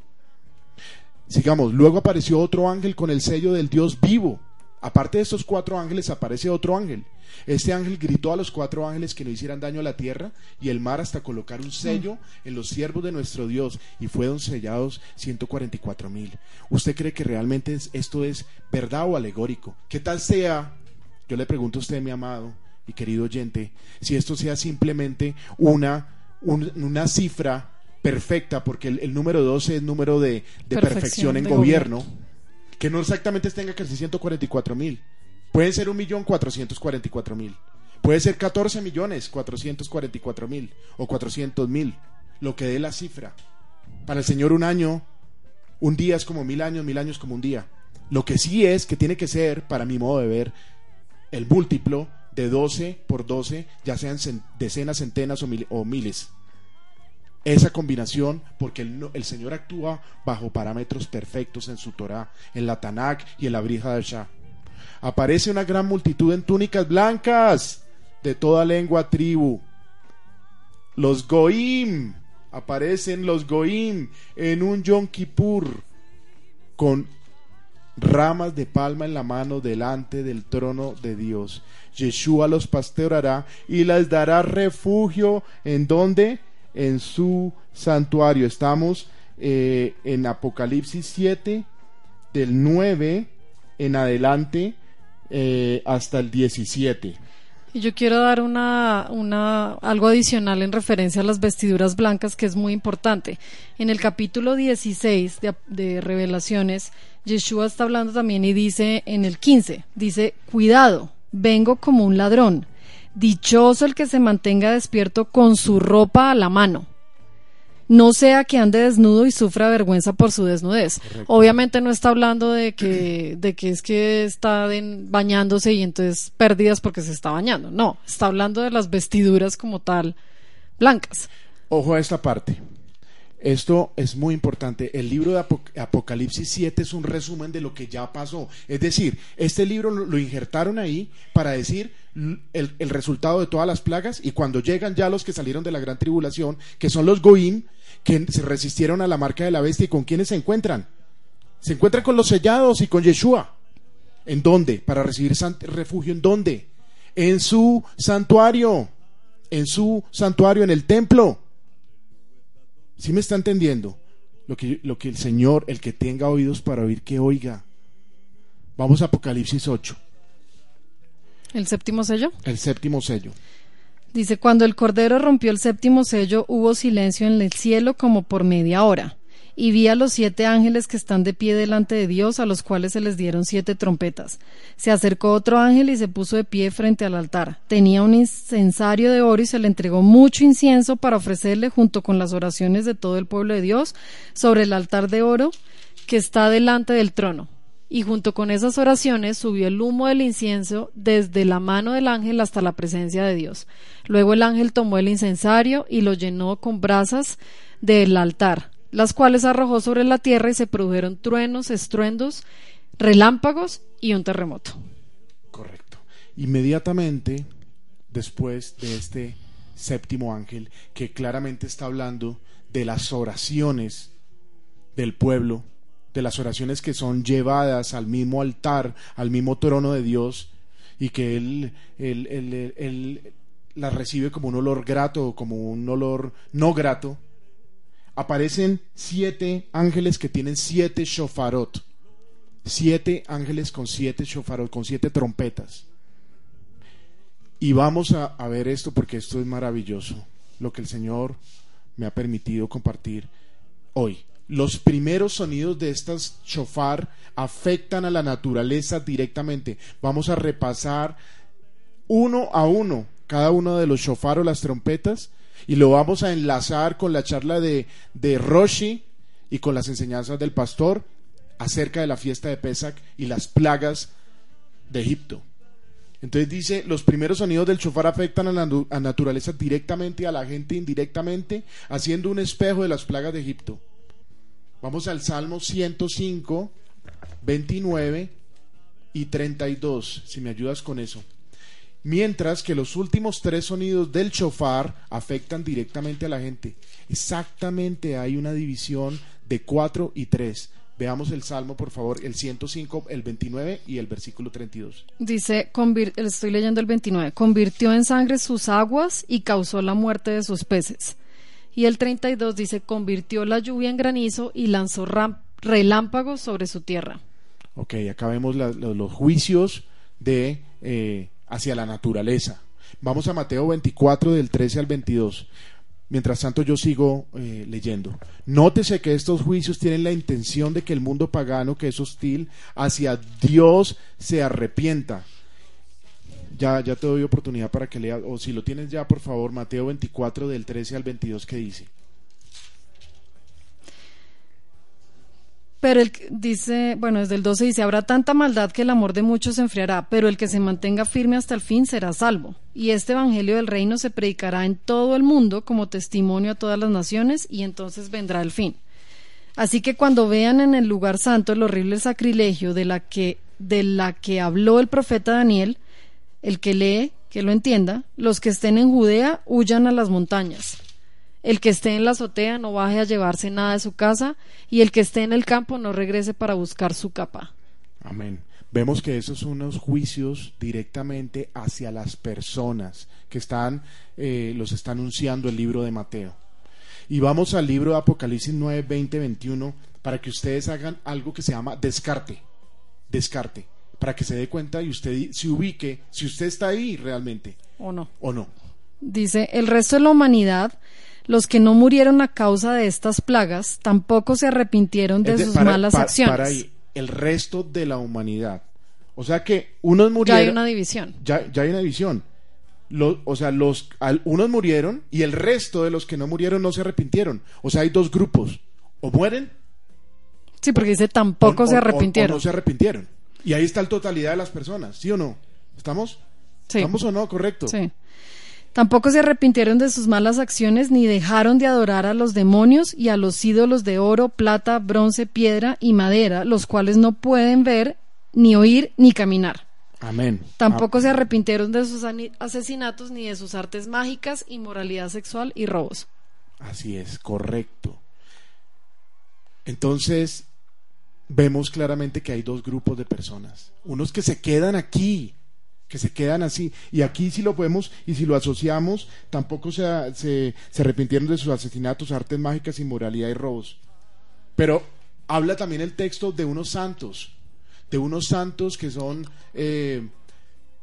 [SPEAKER 1] Sigamos, luego apareció otro ángel con el sello del Dios vivo. Aparte de estos cuatro ángeles aparece otro ángel. Este ángel gritó a los cuatro ángeles que no hicieran daño a la tierra y el mar hasta colocar un sello en los siervos de nuestro Dios y fueron sellados 144 mil. ¿Usted cree que realmente esto es verdad o alegórico? ¿Qué tal sea? Yo le pregunto a usted, mi amado y querido oyente, si esto sea simplemente una, una cifra perfecta, porque el, número 12 es número de, perfección, en gobierno, que no exactamente tenga que ser 144 mil Pueden ser un millón cuatrocientos cuarenta y cuatro mil. Puede ser 14 millones cuatrocientos cuarenta y cuatro mil o cuatrocientos mil, lo que dé la cifra. Para el Señor un año, un día es como mil años, mil años como un día. Lo que sí es que tiene que ser, para mi modo de ver, el múltiplo de 12 por 12, ya sean decenas, centenas o, miles. Esa combinación, porque el, Señor actúa bajo parámetros perfectos en su Torah, en la Tanakh y en la Brija de Shah aparece una gran multitud en túnicas blancas de toda lengua, tribu. Los Goim, aparecen los Goim en un Yom Kippur con ramas de palma en la mano delante del trono de Dios. Yeshua los pastoreará y les dará refugio en donde? En su santuario. Estamos eh, en Apocalipsis 7, del 9 en adelante eh, hasta el 17.
[SPEAKER 2] Y yo quiero dar una, una, algo adicional en referencia a las vestiduras blancas que es muy importante. En el capítulo 16 de, de Revelaciones, Yeshua está hablando también y dice en el 15, dice, cuidado, vengo como un ladrón. Dichoso el que se mantenga despierto con su ropa a la mano no sea que ande desnudo y sufra vergüenza por su desnudez. Obviamente no está hablando de que, de que es que está bañándose y entonces pérdidas porque se está bañando. No, está hablando de las vestiduras como tal blancas.
[SPEAKER 1] Ojo a esta parte. Esto es muy importante. El libro de Apocalipsis 7 es un resumen de lo que ya pasó. Es decir, este libro lo, injertaron ahí para decir el, el, resultado de todas las plagas y cuando llegan ya los que salieron de la gran tribulación, que son los Goim, que se resistieron a la marca de la bestia y con quienes se encuentran. Se encuentran con los sellados y con Yeshua. ¿En dónde? Para recibir refugio. ¿En dónde? En su santuario. En su santuario, en el templo. ¿Sí me está entendiendo? Lo que, lo que el Señor, el que tenga oídos para oír, que oiga. Vamos a Apocalipsis 8.
[SPEAKER 2] ¿El séptimo sello?
[SPEAKER 1] El séptimo sello.
[SPEAKER 2] Dice, cuando el Cordero rompió el séptimo sello, hubo silencio en el cielo como por media hora. Y vi a los siete ángeles que están de pie delante de Dios, a los cuales se les dieron siete trompetas. Se acercó otro ángel y se puso de pie frente al altar. Tenía un incensario de oro y se le entregó mucho incienso para ofrecerle junto con las oraciones de todo el pueblo de Dios sobre el altar de oro que está delante del trono. Y junto con esas oraciones subió el humo del incienso desde la mano del ángel hasta la presencia de Dios. Luego el ángel tomó el incensario y lo llenó con brasas del altar, las cuales arrojó sobre la tierra y se produjeron truenos, estruendos, relámpagos y un terremoto.
[SPEAKER 1] Correcto. Inmediatamente después de este séptimo ángel que claramente está hablando de las oraciones del pueblo, de las oraciones que son llevadas al mismo altar, al mismo trono de Dios, y que él, él, las recibe como un olor grato o como un olor no grato, aparecen siete ángeles que tienen siete shofarot, siete ángeles con siete shofarot, con siete trompetas. Y vamos a, a ver esto porque esto es maravilloso, lo que el Señor me ha permitido compartir hoy. Los primeros sonidos de estas shofar afectan a la naturaleza directamente. Vamos a repasar uno a uno cada uno de los shofar o las trompetas y lo vamos a enlazar con la charla de, de Roshi y con las enseñanzas del pastor acerca de la fiesta de Pesach y las plagas de Egipto. Entonces dice, los primeros sonidos del shofar afectan a la naturaleza directamente y a la gente indirectamente, haciendo un espejo de las plagas de Egipto. Vamos al Salmo 105, 29 y 32, si me ayudas con eso. Mientras que los últimos tres sonidos del shofar afectan directamente a la gente. Exactamente hay una división de cuatro y tres. Veamos el Salmo, por favor, el 105, el 29 y el versículo 32.
[SPEAKER 2] Dice, estoy leyendo el 29, convirtió en sangre sus aguas y causó la muerte de sus peces. Y el 32 dice, convirtió la lluvia en granizo y lanzó relámpagos sobre su tierra.
[SPEAKER 1] Ok, acá vemos los juicios de eh, hacia la naturaleza. Vamos a Mateo 24 del 13 al 22. Mientras tanto yo sigo eh, leyendo. Nótese que estos juicios tienen la intención de que el mundo pagano que es hostil hacia Dios se arrepienta. Ya, ya te doy oportunidad para que leas, o si lo tienes ya, por favor, Mateo 24 del 13 al 22, ¿qué dice?
[SPEAKER 2] Pero el dice, bueno, desde el 12 dice, habrá tanta maldad que el amor de muchos se enfriará, pero el que se mantenga firme hasta el fin será salvo. Y este Evangelio del Reino se predicará en todo el mundo como testimonio a todas las naciones, y entonces vendrá el fin. Así que cuando vean en el lugar santo el horrible sacrilegio de la que, de la que habló el profeta Daniel, el que lee, que lo entienda, los que estén en Judea huyan a las montañas. El que esté en la azotea no baje a llevarse nada de su casa y el que esté en el campo no regrese para buscar su capa.
[SPEAKER 1] Amén. Vemos que esos son unos juicios directamente hacia las personas que están, eh, los está anunciando el libro de Mateo. Y vamos al libro de Apocalipsis 9, 20, 21 para que ustedes hagan algo que se llama descarte. Descarte. Para que se dé cuenta y usted se ubique si usted está ahí realmente.
[SPEAKER 2] O no.
[SPEAKER 1] O no.
[SPEAKER 2] Dice, el resto de la humanidad los que no murieron a causa de estas plagas tampoco se arrepintieron de, sus malas acciones. Para ahí,
[SPEAKER 1] el resto de la humanidad. O sea que unos murieron.
[SPEAKER 2] Ya hay una división.
[SPEAKER 1] Ya, ya hay una división. o sea, los, unos murieron y el resto de los que no murieron no se arrepintieron. O sea, hay dos grupos. O mueren.
[SPEAKER 2] Sí, porque dice tampoco se arrepintieron.
[SPEAKER 1] O, no se arrepintieron. Y ahí está la totalidad de las personas, ¿sí o no? ¿Estamos? Sí. ¿Estamos o no? Correcto.
[SPEAKER 2] Sí. Tampoco se arrepintieron de sus malas acciones ni dejaron de adorar a los demonios y a los ídolos de oro, plata, bronce, piedra y madera, los cuales no pueden ver, ni oír, ni caminar.
[SPEAKER 1] Amén.
[SPEAKER 2] Tampoco se arrepintieron de sus asesinatos ni de sus artes mágicas, inmoralidad sexual y robos.
[SPEAKER 1] Así es, correcto. Entonces, vemos claramente que hay dos grupos de personas. Unos que se quedan aquí que se quedan así. Y aquí si lo podemos, y si lo asociamos, tampoco se, se, arrepintieron de sus asesinatos, artes mágicas, inmoralidad y robos. Pero habla también el texto de unos santos, de unos santos que son eh,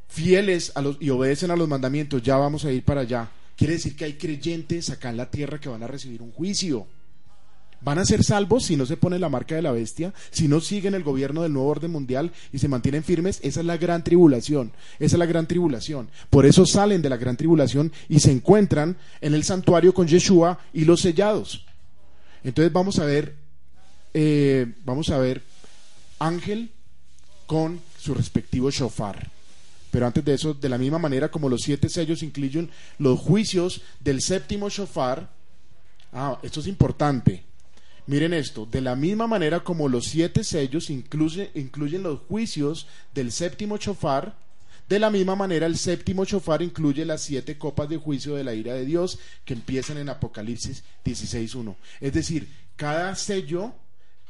[SPEAKER 1] fieles a los, y obedecen a los mandamientos. Ya vamos a ir para allá. Quiere decir que hay creyentes acá en la tierra que van a recibir un juicio. Van a ser salvos si no se pone la marca de la bestia, si no siguen el gobierno del nuevo orden mundial y se mantienen firmes. Esa es la gran tribulación. Esa es la gran tribulación. Por eso salen de la gran tribulación y se encuentran en el santuario con Yeshua y los sellados. Entonces vamos a ver, eh, vamos a ver ángel con su respectivo shofar. Pero antes de eso, de la misma manera como los siete sellos incluyen los juicios del séptimo shofar, ah, esto es importante. Miren esto, de la misma manera como los siete sellos incluyen los juicios del séptimo shofar, de la misma manera el séptimo shofar incluye las siete copas de juicio de la ira de Dios que empiezan en Apocalipsis 16.1. Es decir, cada sello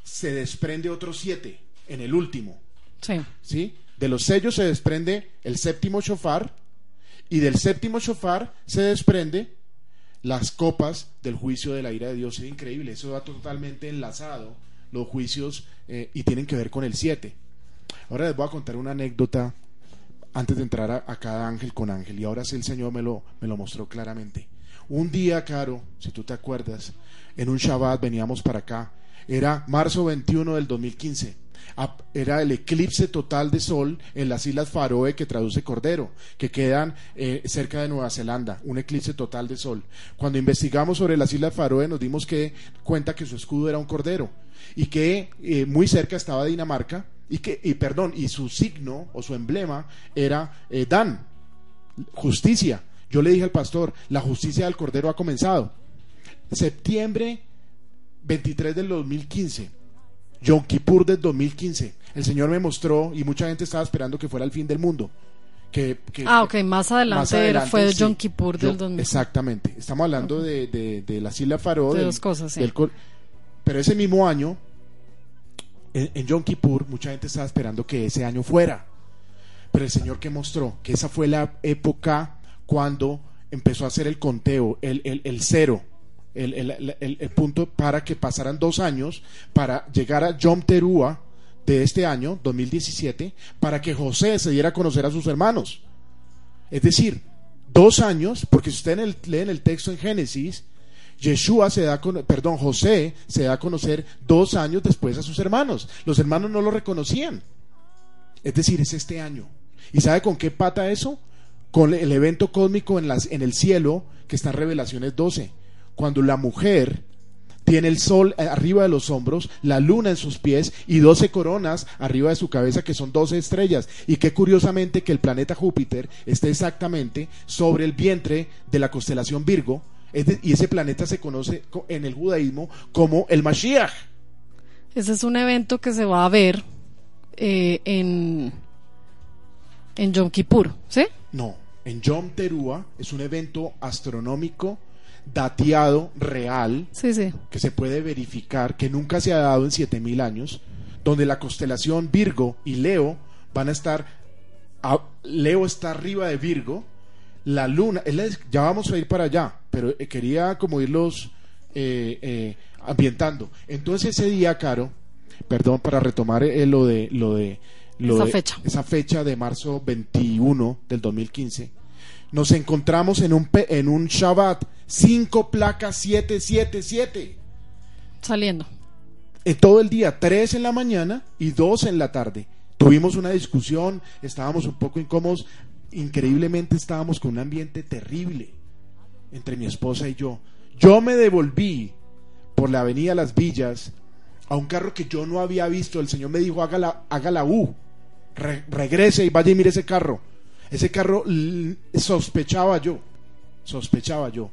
[SPEAKER 1] se desprende otros siete en el último.
[SPEAKER 2] Sí.
[SPEAKER 1] ¿Sí? De los sellos se desprende el séptimo shofar y del séptimo shofar se desprende las copas del juicio de la ira de Dios. Es increíble, eso va totalmente enlazado los juicios eh, y tienen que ver con el siete. Ahora les voy a contar una anécdota antes de entrar a, cada ángel con ángel y ahora sí el Señor me lo, me lo mostró claramente. Un día, Caro, si tú te acuerdas, en un Shabbat veníamos para acá, era marzo 21 del 2015 era el eclipse total de sol en las islas Faroe que traduce Cordero, que quedan eh, cerca de Nueva Zelanda, un eclipse total de sol. Cuando investigamos sobre las islas Faroe nos dimos que, cuenta que su escudo era un cordero y que eh, muy cerca estaba Dinamarca y que y perdón y su signo o su emblema era eh, Dan, justicia. Yo le dije al pastor, la justicia del cordero ha comenzado. Septiembre 23 del 2015 Yom Kippur del 2015. El Señor me mostró y mucha gente estaba esperando que fuera el fin del mundo. Que,
[SPEAKER 2] ah, ok, más adelante, fue Yom Kippur del 2015.
[SPEAKER 1] Exactamente, estamos hablando de, de, de, la Isla Faro.
[SPEAKER 2] De dos cosas, sí.
[SPEAKER 1] pero ese mismo año, en, en Yom Kippur, mucha gente estaba esperando que ese año fuera. Pero el Señor que mostró que esa fue la época cuando empezó a hacer el conteo, el, el, el cero el, punto para que pasaran dos años para llegar a Yom Teruah de este año, 2017, para que José se diera a conocer a sus hermanos. Es decir, dos años, porque si ustedes leen el texto en Génesis, Yeshua se da perdón, José se da a conocer dos años después a sus hermanos. Los hermanos no lo reconocían. Es decir, es este año. ¿Y sabe con qué pata eso? Con el evento cósmico en, las, en el cielo que está en Revelaciones 12 cuando la mujer tiene el sol arriba de los hombros, la luna en sus pies y doce coronas arriba de su cabeza que son doce estrellas. Y qué curiosamente que el planeta Júpiter esté exactamente sobre el vientre de la constelación Virgo y ese planeta se conoce en el judaísmo como el Mashiach.
[SPEAKER 2] Ese es un evento que se va a ver eh, en, en Yom Kippur, ¿sí?
[SPEAKER 1] No, en Yom Teruah es un evento astronómico dateado real que se puede verificar, que nunca se ha dado en 7000 años, donde la constelación Virgo y Leo van a estar, Leo está arriba de Virgo, la luna, ya vamos a ir para allá, pero eh, quería como irlos eh, eh, ambientando. Entonces ese día, Caro, perdón, para retomar lo de lo de
[SPEAKER 2] esa fecha.
[SPEAKER 1] esa fecha de marzo 21 del 2015 nos encontramos en un, en un Shabbat, cinco placas 777.
[SPEAKER 2] Saliendo.
[SPEAKER 1] En todo el día, tres en la mañana y dos en la tarde. Tuvimos una discusión, estábamos un poco incómodos, increíblemente estábamos con un ambiente terrible entre mi esposa y yo. Yo me devolví por la avenida Las Villas a un carro que yo no había visto. El Señor me dijo, haga la, haga la U, regrese y vaya y mire ese carro. Ese carro sospechaba yo, sospechaba yo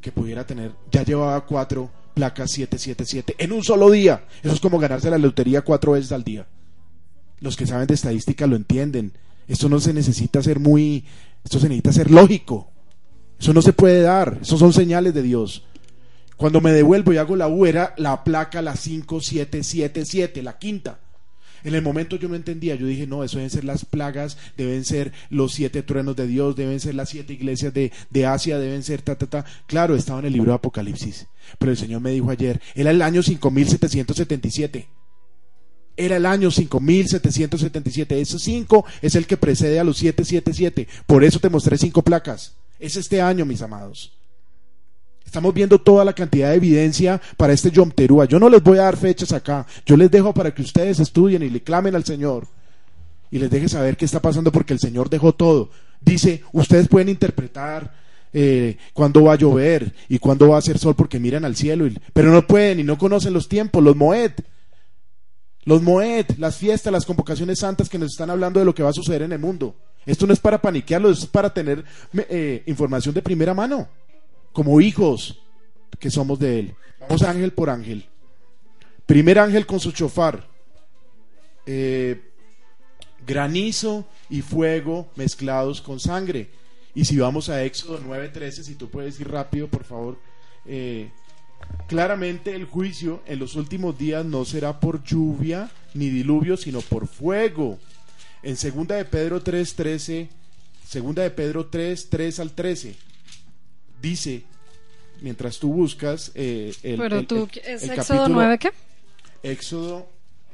[SPEAKER 1] que pudiera tener, ya llevaba cuatro placas 777 en un solo día. Eso es como ganarse la lotería cuatro veces al día. Los que saben de estadística lo entienden. Esto no se necesita ser muy, esto se necesita ser lógico. Eso no se puede dar. Eso son señales de Dios. Cuando me devuelvo y hago la U era la placa la 5777, la quinta. En el momento yo no entendía, yo dije, no, eso deben ser las plagas, deben ser los siete truenos de Dios, deben ser las siete iglesias de, de Asia, deben ser ta, ta, ta. Claro, estaba en el libro de Apocalipsis. Pero el Señor me dijo ayer, era el año 5777. Era el año 5777. Ese 5 es el que precede a los 777. Por eso te mostré cinco placas. Es este año, mis amados. Estamos viendo toda la cantidad de evidencia para este Yom Teruah. Yo no les voy a dar fechas acá. Yo les dejo para que ustedes estudien y le clamen al Señor. Y les deje saber qué está pasando porque el Señor dejó todo. Dice, ustedes pueden interpretar eh, cuándo va a llover y cuándo va a hacer sol porque miran al cielo. pero no pueden y no conocen los tiempos, los Moed. Los Moed, las fiestas, las convocaciones santas que nos están hablando de lo que va a suceder en el mundo. Esto no es para paniquearlo, esto es para tener eh, información de primera mano, como hijos que somos de Él. Vamos ángel por ángel. Primer ángel con su chofar. Eh, granizo y fuego mezclados con sangre. Y si vamos a Éxodo 9:13, si tú puedes ir rápido, por favor. Eh, claramente el juicio en los últimos días no será por lluvia ni diluvio, sino por fuego. En segunda de Pedro 3:13, segunda de Pedro 3, 3 al 13, dice, mientras tú buscas eh, el,
[SPEAKER 2] Pero tú, ¿es Éxodo 9 qué?
[SPEAKER 1] Éxodo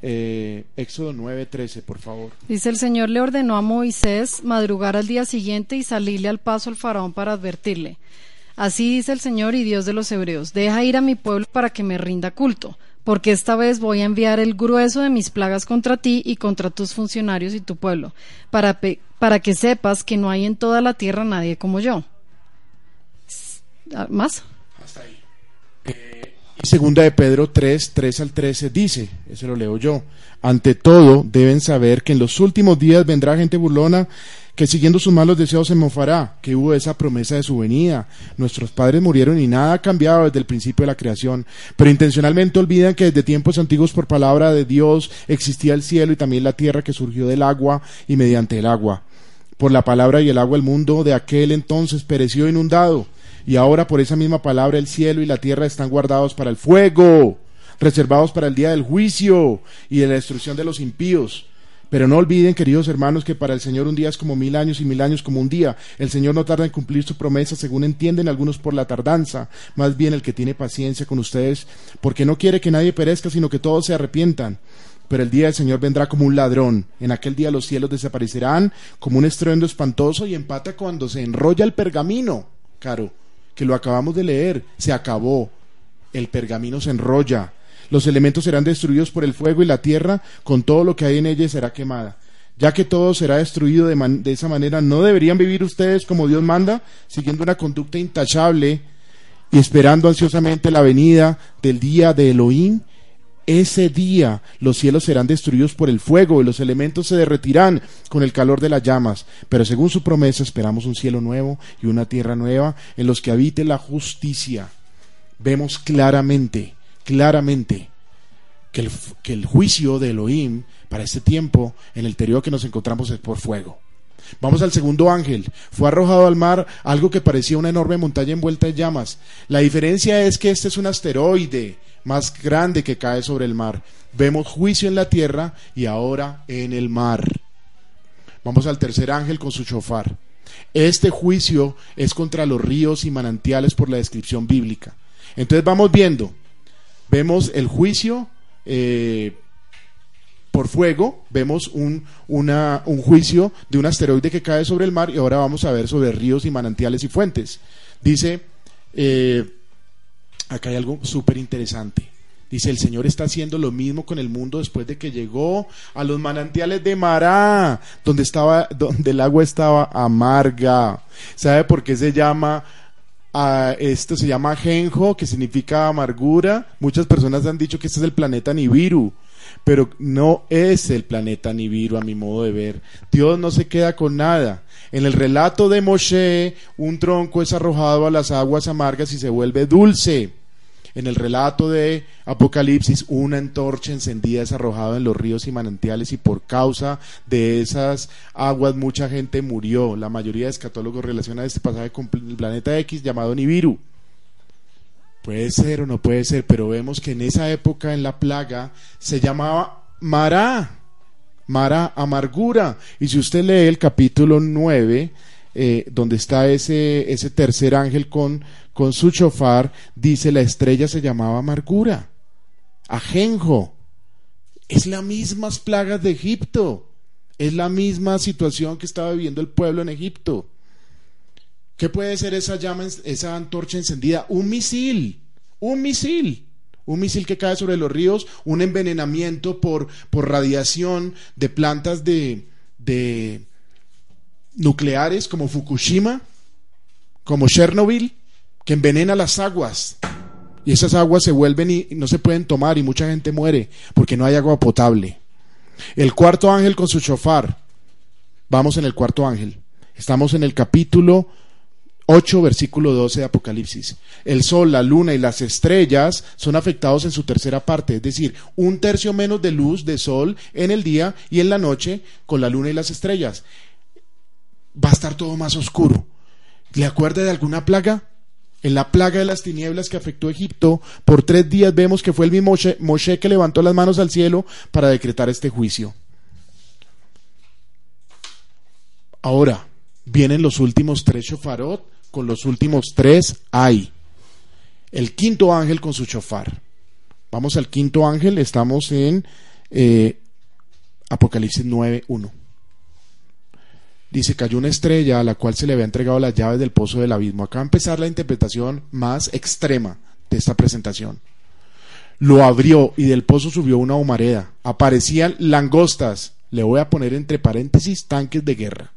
[SPEAKER 1] eh, Éxodo 9:13, por favor.
[SPEAKER 2] Dice el Señor le ordenó a Moisés madrugar al día siguiente y salirle al paso al faraón para advertirle. Así dice el Señor y Dios de los hebreos, deja ir a mi pueblo para que me rinda culto, porque esta vez voy a enviar el grueso de mis plagas contra ti y contra tus funcionarios y tu pueblo, para, para que sepas que no hay en toda la tierra nadie como yo. ¿Más?
[SPEAKER 1] Hasta ahí. Eh, y segunda de Pedro 3, 3 al 13 dice, ese lo leo yo, ante todo deben saber que en los últimos días vendrá gente burlona que siguiendo sus malos deseos se mofará, que hubo esa promesa de su venida. Nuestros padres murieron y nada ha cambiado desde el principio de la creación, pero intencionalmente olvidan que desde tiempos antiguos por palabra de Dios existía el cielo y también la tierra que surgió del agua y mediante el agua. Por la palabra y el agua el mundo de aquel entonces pereció inundado, y ahora por esa misma palabra el cielo y la tierra están guardados para el fuego, reservados para el día del juicio y de la destrucción de los impíos. Pero no olviden, queridos hermanos, que para el Señor un día es como mil años y mil años como un día. El Señor no tarda en cumplir su promesa, según entienden algunos por la tardanza, más bien el que tiene paciencia con ustedes, porque no quiere que nadie perezca, sino que todos se arrepientan. Pero el día del Señor vendrá como un ladrón. En aquel día los cielos desaparecerán como un estruendo espantoso y empata cuando se enrolla el pergamino. Caro, que lo acabamos de leer, se acabó. El pergamino se enrolla los elementos serán destruidos por el fuego y la tierra con todo lo que hay en ella será quemada. Ya que todo será destruido de, esa manera, ¿no deberían vivir ustedes como Dios manda, siguiendo una conducta intachable y esperando ansiosamente la venida del día de Elohim? Ese día los cielos serán destruidos por el fuego y los elementos se derretirán con el calor de las llamas. Pero según su promesa esperamos un cielo nuevo y una tierra nueva en los que habite la justicia. Vemos claramente claramente que el, que el juicio de Elohim para este tiempo, en el periodo que nos encontramos, es por fuego. Vamos al segundo ángel. Fue arrojado al mar algo que parecía una enorme montaña envuelta en llamas. La diferencia es que este es un asteroide más grande que cae sobre el mar. Vemos juicio en la tierra y ahora en el mar. Vamos al tercer ángel con su chofar. Este juicio es contra los ríos y manantiales por la descripción bíblica. Entonces vamos viendo vemos el juicio eh, por fuego, vemos un, un juicio de un asteroide que cae sobre el mar y ahora vamos a ver sobre ríos y manantiales y fuentes. Dice, eh, acá hay algo súper interesante. Dice, el Señor está haciendo lo mismo con el mundo después de que llegó a los manantiales de Mará, donde, estaba, donde el agua estaba amarga. ¿Sabe por qué se llama esto se llama Genjo, que significa amargura. Muchas personas han dicho que este es el planeta Nibiru, pero no es el planeta Nibiru a mi modo de ver. Dios no se queda con nada. En el relato de Moshe, un tronco es arrojado a las aguas amargas y se vuelve dulce. En el relato de Apocalipsis, una antorcha encendida es arrojada en los ríos y manantiales y por causa de esas aguas mucha gente murió. La mayoría de escatólogos relacionan este pasaje con el planeta X llamado Nibiru. Puede ser o no puede ser, pero vemos que en esa época en la plaga se llamaba Mará, Mará, amargura. Y si usted lee el capítulo 9, eh, donde está ese, ese tercer ángel con con su chofar, dice la estrella se llamaba amargura, ajenjo. Es la mismas plagas de Egipto, es la misma situación que estaba viviendo el pueblo en Egipto. ¿Qué puede ser esa llama, esa antorcha encendida? Un misil, un misil un misil que cae sobre los ríos, un envenenamiento por, por radiación de plantas de, de, nucleares como Fukushima, como Chernobyl, que envenena las aguas Y esas aguas se vuelven y no se pueden tomar y mucha gente muere porque no hay agua potable. El cuarto ángel con su chofar. Vamos en el cuarto ángel. Estamos en el capítulo 8, versículo 12 de Apocalipsis. El sol, la luna y las estrellas son afectados en su tercera parte, es decir, un tercio menos de luz de sol en el día y en la noche con la luna y las estrellas. Va a estar todo más oscuro. ¿Le acuerda de alguna plaga? En la plaga de las tinieblas que afectó Egipto, por tres días vemos que fue el mismo Moshe, que levantó las manos al cielo para decretar este juicio. Ahora, vienen los últimos tres shofarot, con los últimos tres hay. El quinto ángel con su shofar. Vamos al quinto ángel, estamos en eh, Apocalipsis 9.1 dice, cayó una estrella a la cual se le había entregado las llaves del pozo del abismo. Acá va a empezar la interpretación más extrema de esta presentación. Lo abrió y del pozo subió una humareda. Aparecían langostas, le voy a poner entre paréntesis, tanques de guerra.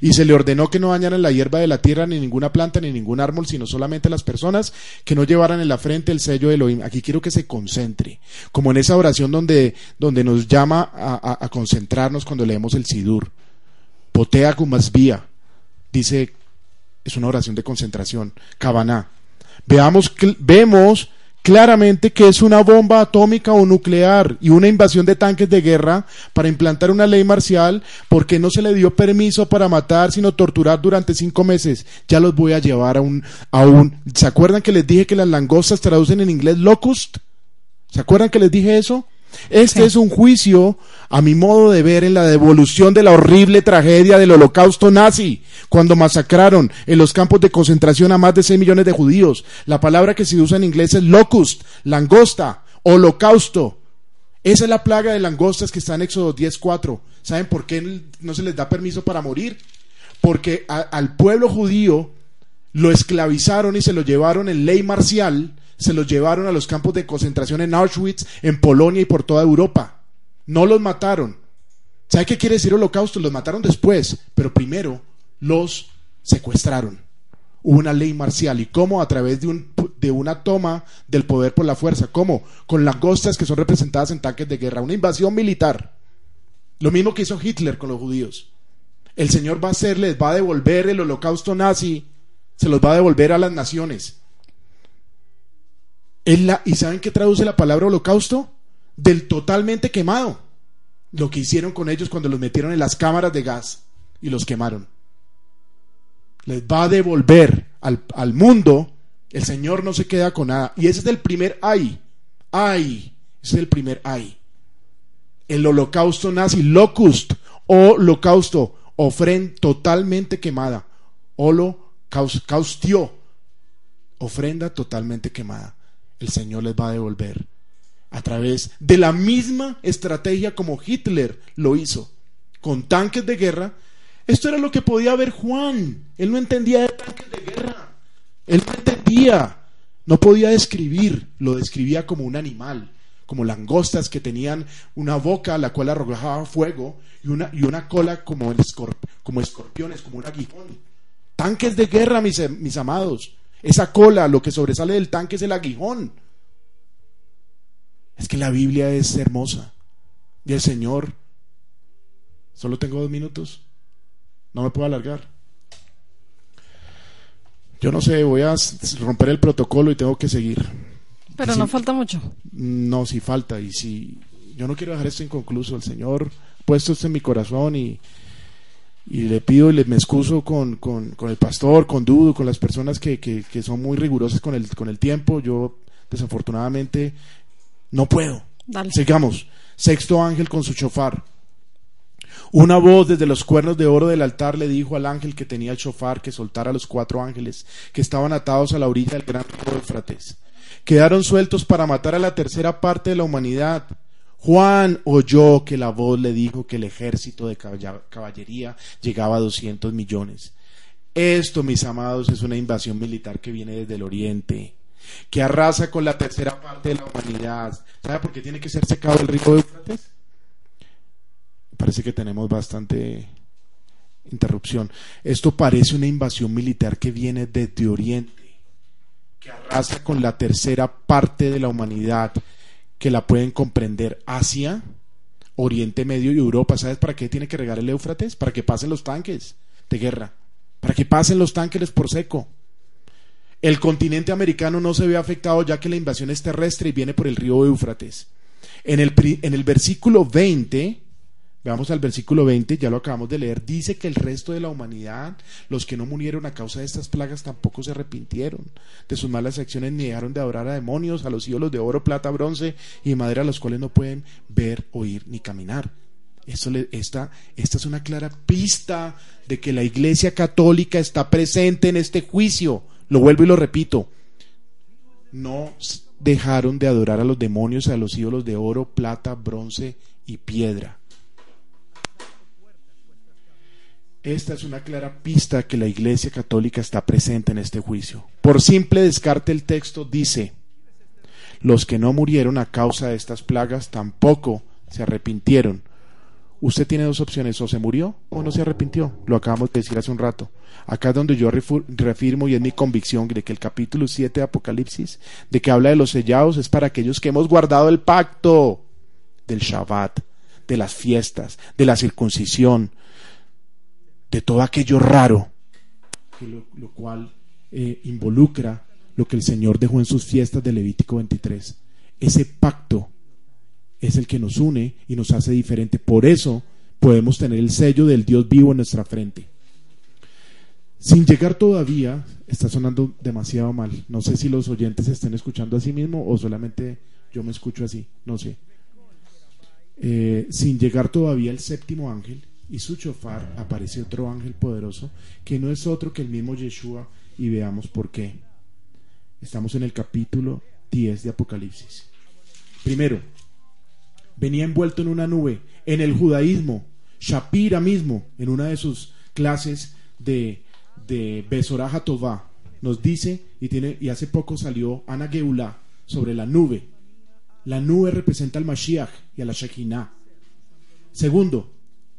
[SPEAKER 1] Y se le ordenó que no dañaran la hierba de la tierra, ni ninguna planta, ni ningún árbol, sino solamente las personas que no llevaran en la frente el sello de Elohim. Aquí quiero que se concentre, como en esa oración donde, donde nos llama a, concentrarnos cuando leemos el Sidur. Potea vía dice, es una oración de concentración, Cabaná. Veamos, vemos claramente que es una bomba atómica o nuclear y una invasión de tanques de guerra para implantar una ley marcial porque no se le dio permiso para matar sino torturar durante cinco meses. Ya los voy a llevar a un, a un... ¿Se acuerdan que les dije que las langostas traducen en inglés locust? ¿Se acuerdan que les dije eso? Este es un juicio, a mi modo de ver, en la devolución de la horrible tragedia del holocausto nazi, cuando masacraron en los campos de concentración a más de 6 millones de judíos. La palabra que se usa en inglés es locust, langosta, holocausto. Esa es la plaga de langostas que está en Éxodo 10.4. ¿Saben por qué no se les da permiso para morir? Porque al pueblo judío lo esclavizaron y se lo llevaron en ley marcial se los llevaron a los campos de concentración en Auschwitz, en Polonia y por toda Europa. No los mataron. ¿Sabe qué quiere decir holocausto? Los mataron después, pero primero los secuestraron. Hubo una ley marcial. ¿Y cómo? A través de, un, de una toma del poder por la fuerza. ¿Cómo? Con langostas que son representadas en tanques de guerra. Una invasión militar. Lo mismo que hizo Hitler con los judíos. El Señor va a hacerles, va a devolver el holocausto nazi, se los va a devolver a las naciones. ¿Y saben qué traduce la palabra holocausto? Del totalmente quemado. Lo que hicieron con ellos cuando los metieron en las cámaras de gas y los quemaron. Les va a devolver al, al mundo. El Señor no se queda con nada. Y ese es el primer ay. Ay. Ese es el primer ay. El holocausto nazi. Locust. Holocausto. Ofrenda totalmente quemada. Holocaustio. Ofrenda totalmente quemada el Señor les va a devolver a través de la misma estrategia como Hitler lo hizo, con tanques de guerra. Esto era lo que podía ver Juan. Él no entendía de tanques de guerra. Él no entendía. No podía describir, lo describía como un animal, como langostas que tenían una boca a la cual arrojaba fuego y una, y una cola como, como escorpiones, como un aguijón. Tanques de guerra, mis, mis amados. Esa cola, lo que sobresale del tanque es el aguijón. Es que la Biblia es hermosa. Y el Señor, solo tengo dos minutos, no me puedo alargar. Yo no sé, voy a romper el protocolo y tengo que seguir.
[SPEAKER 2] Pero no falta mucho.
[SPEAKER 1] No, sí falta. Y si yo no quiero dejar esto inconcluso, el Señor puesto esto en mi corazón y, y le pido y le me excuso con, con, con, el pastor, con Dudo, con las personas que, que, que, son muy rigurosas con el, con el tiempo. Yo desafortunadamente no puedo. Sigamos. Sexto ángel con su chofar. Una voz desde los cuernos de oro del altar le dijo al ángel que tenía el chofar que soltara a los cuatro ángeles que estaban atados a la orilla del gran río Éufrates. Quedaron sueltos para matar a la tercera parte de la humanidad Juan oyó que la voz le dijo que el ejército de caballería llegaba a 200 millones. Esto, mis amados, es una invasión militar que viene desde el oriente, que arrasa con la tercera parte de la humanidad. ¿Sabe por qué tiene que ser secado el río de Eufrates? Parece que tenemos bastante interrupción. Esto parece una invasión militar que viene desde oriente que arrasa con la tercera parte de la humanidad que la pueden comprender Asia, Oriente Medio y Europa. ¿Sabes para qué tiene que regar el Éufrates? Para que pasen los tanques de guerra, para que pasen los tanques por seco. El continente americano no se ve afectado ya que la invasión es terrestre y viene por el río Éufrates. En el, en el versículo 20 Veamos al versículo 20, ya lo acabamos de leer, dice que el resto de la humanidad, los que no murieron a causa de estas plagas, tampoco se arrepintieron de sus malas acciones ni dejaron de adorar a demonios, a los ídolos de oro, plata, bronce y madera, los cuales no pueden ver, oír ni caminar. Esto esta, esta es una clara pista de que la Iglesia Católica está presente en este juicio. Lo vuelvo y lo repito. No dejaron de adorar a los demonios, a los ídolos de oro, plata, bronce y piedra Esta es una clara pista que la Iglesia Católica está presente en este juicio. Por simple descarte el texto dice, los que no murieron a causa de estas plagas tampoco se arrepintieron. Usted tiene dos opciones, o se murió o no se arrepintió. Lo acabamos de decir hace un rato. Acá es donde yo refirmo y es mi convicción de que el capítulo 7 de Apocalipsis, de que habla de los sellados, es para aquellos que hemos guardado el pacto del Shabbat, de las fiestas, de la circuncisión, de todo aquello raro, lo, cual eh, involucra lo que el Señor dejó en sus fiestas de Levítico 23. Ese pacto es el que nos une y nos hace diferente. Por eso podemos tener el sello del Dios vivo en nuestra frente. Sin llegar todavía, está sonando demasiado mal. No sé si los oyentes estén escuchando a sí mismo o solamente yo me escucho así, no sé. Eh, sin llegar todavía el séptimo ángel, y su chofar aparece otro ángel poderoso que no es otro que el mismo Yeshua y veamos por qué. Estamos en el capítulo 10 de Apocalipsis. Primero, venía envuelto en una nube. En el judaísmo, Shapira mismo, en una de sus clases de, de Besorah Tová, nos dice, y, tiene, y hace poco salió Ana Geulá sobre la nube. La nube representa al Mashiach y a la Shekinah. Segundo,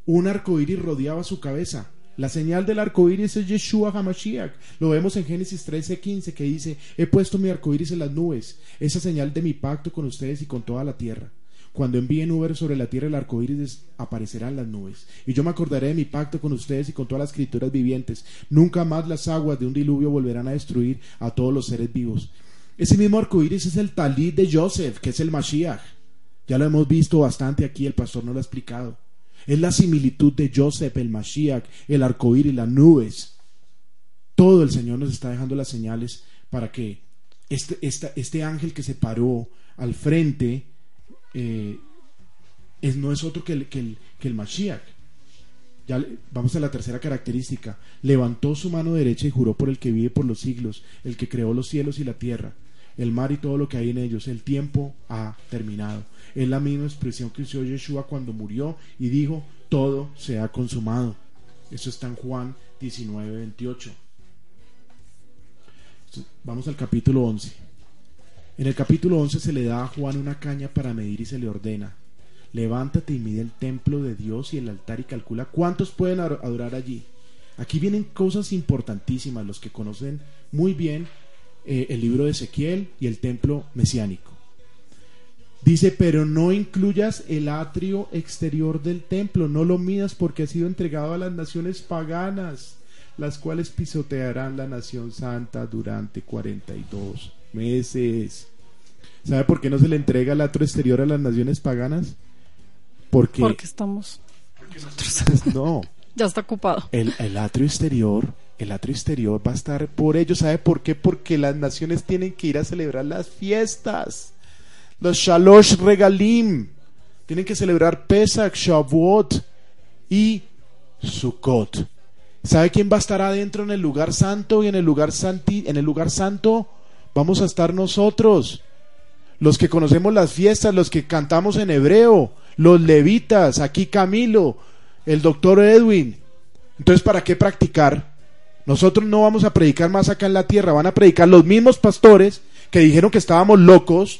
[SPEAKER 1] un arco iris rodeaba su cabeza. La señal del arco iris es Yeshua HaMashiach. Lo vemos en Génesis 13:15 que dice: He puesto mi arco iris en las nubes, esa señal de mi pacto con ustedes y con toda la tierra. Cuando envíe nubes sobre la tierra, el arco iris aparecerá en las nubes. Y yo me acordaré de mi pacto con ustedes y con todas las criaturas vivientes. Nunca más las aguas de un diluvio volverán a destruir a todos los seres vivos. Ese mismo arco iris es el talid de Joseph, que es el Mashiach. Ya lo hemos visto bastante aquí, el pastor nos lo ha explicado. Es la similitud de Joseph, el Mashiach, el arcoíris, las nubes. Todo el Señor nos está dejando las señales para que este, este ángel que se paró al frente eh, es, no es otro que el, que el, que el Mashiach. Ya vamos a la tercera característica. Levantó su mano derecha y juró por el que vive por los siglos, el que creó los cielos y la tierra, el mar y todo lo que hay en ellos. El tiempo ha terminado. Es la misma expresión que usó Yeshua cuando murió y dijo, todo se ha consumado. Eso está en Juan 19, 28. Vamos al capítulo 11. En el capítulo 11 se le da a Juan una caña para medir y se le ordena, levántate y mide el templo de Dios y el altar y calcula cuántos pueden adorar allí. Aquí vienen cosas importantísimas, los que conocen muy bien eh, el libro de Ezequiel y el templo mesiánico. Dice, pero no incluyas el atrio exterior del templo, no lo midas porque ha sido entregado a las naciones paganas, las cuales pisotearán la nación santa durante 42 meses. ¿Sabe por qué no se le entrega el atrio exterior a las naciones paganas?
[SPEAKER 2] Porque, porque estamos...
[SPEAKER 1] no.
[SPEAKER 2] ya está ocupado.
[SPEAKER 1] El, el atrio exterior el atrio exterior va a estar por ello. ¿Sabe por qué? Porque las naciones tienen que ir a celebrar las fiestas los Shalosh Regalim. Tienen que celebrar Pesach, Shavuot y Sukkot. ¿Sabe quién va a estar adentro en el lugar santo y en el lugar santi, en el lugar santo vamos a estar nosotros? Los que conocemos las fiestas, los que cantamos en hebreo, los levitas, aquí Camilo, el doctor Edwin. Entonces, ¿para qué practicar? Nosotros no vamos a predicar más acá en la tierra, van a predicar los mismos pastores que dijeron que estábamos locos,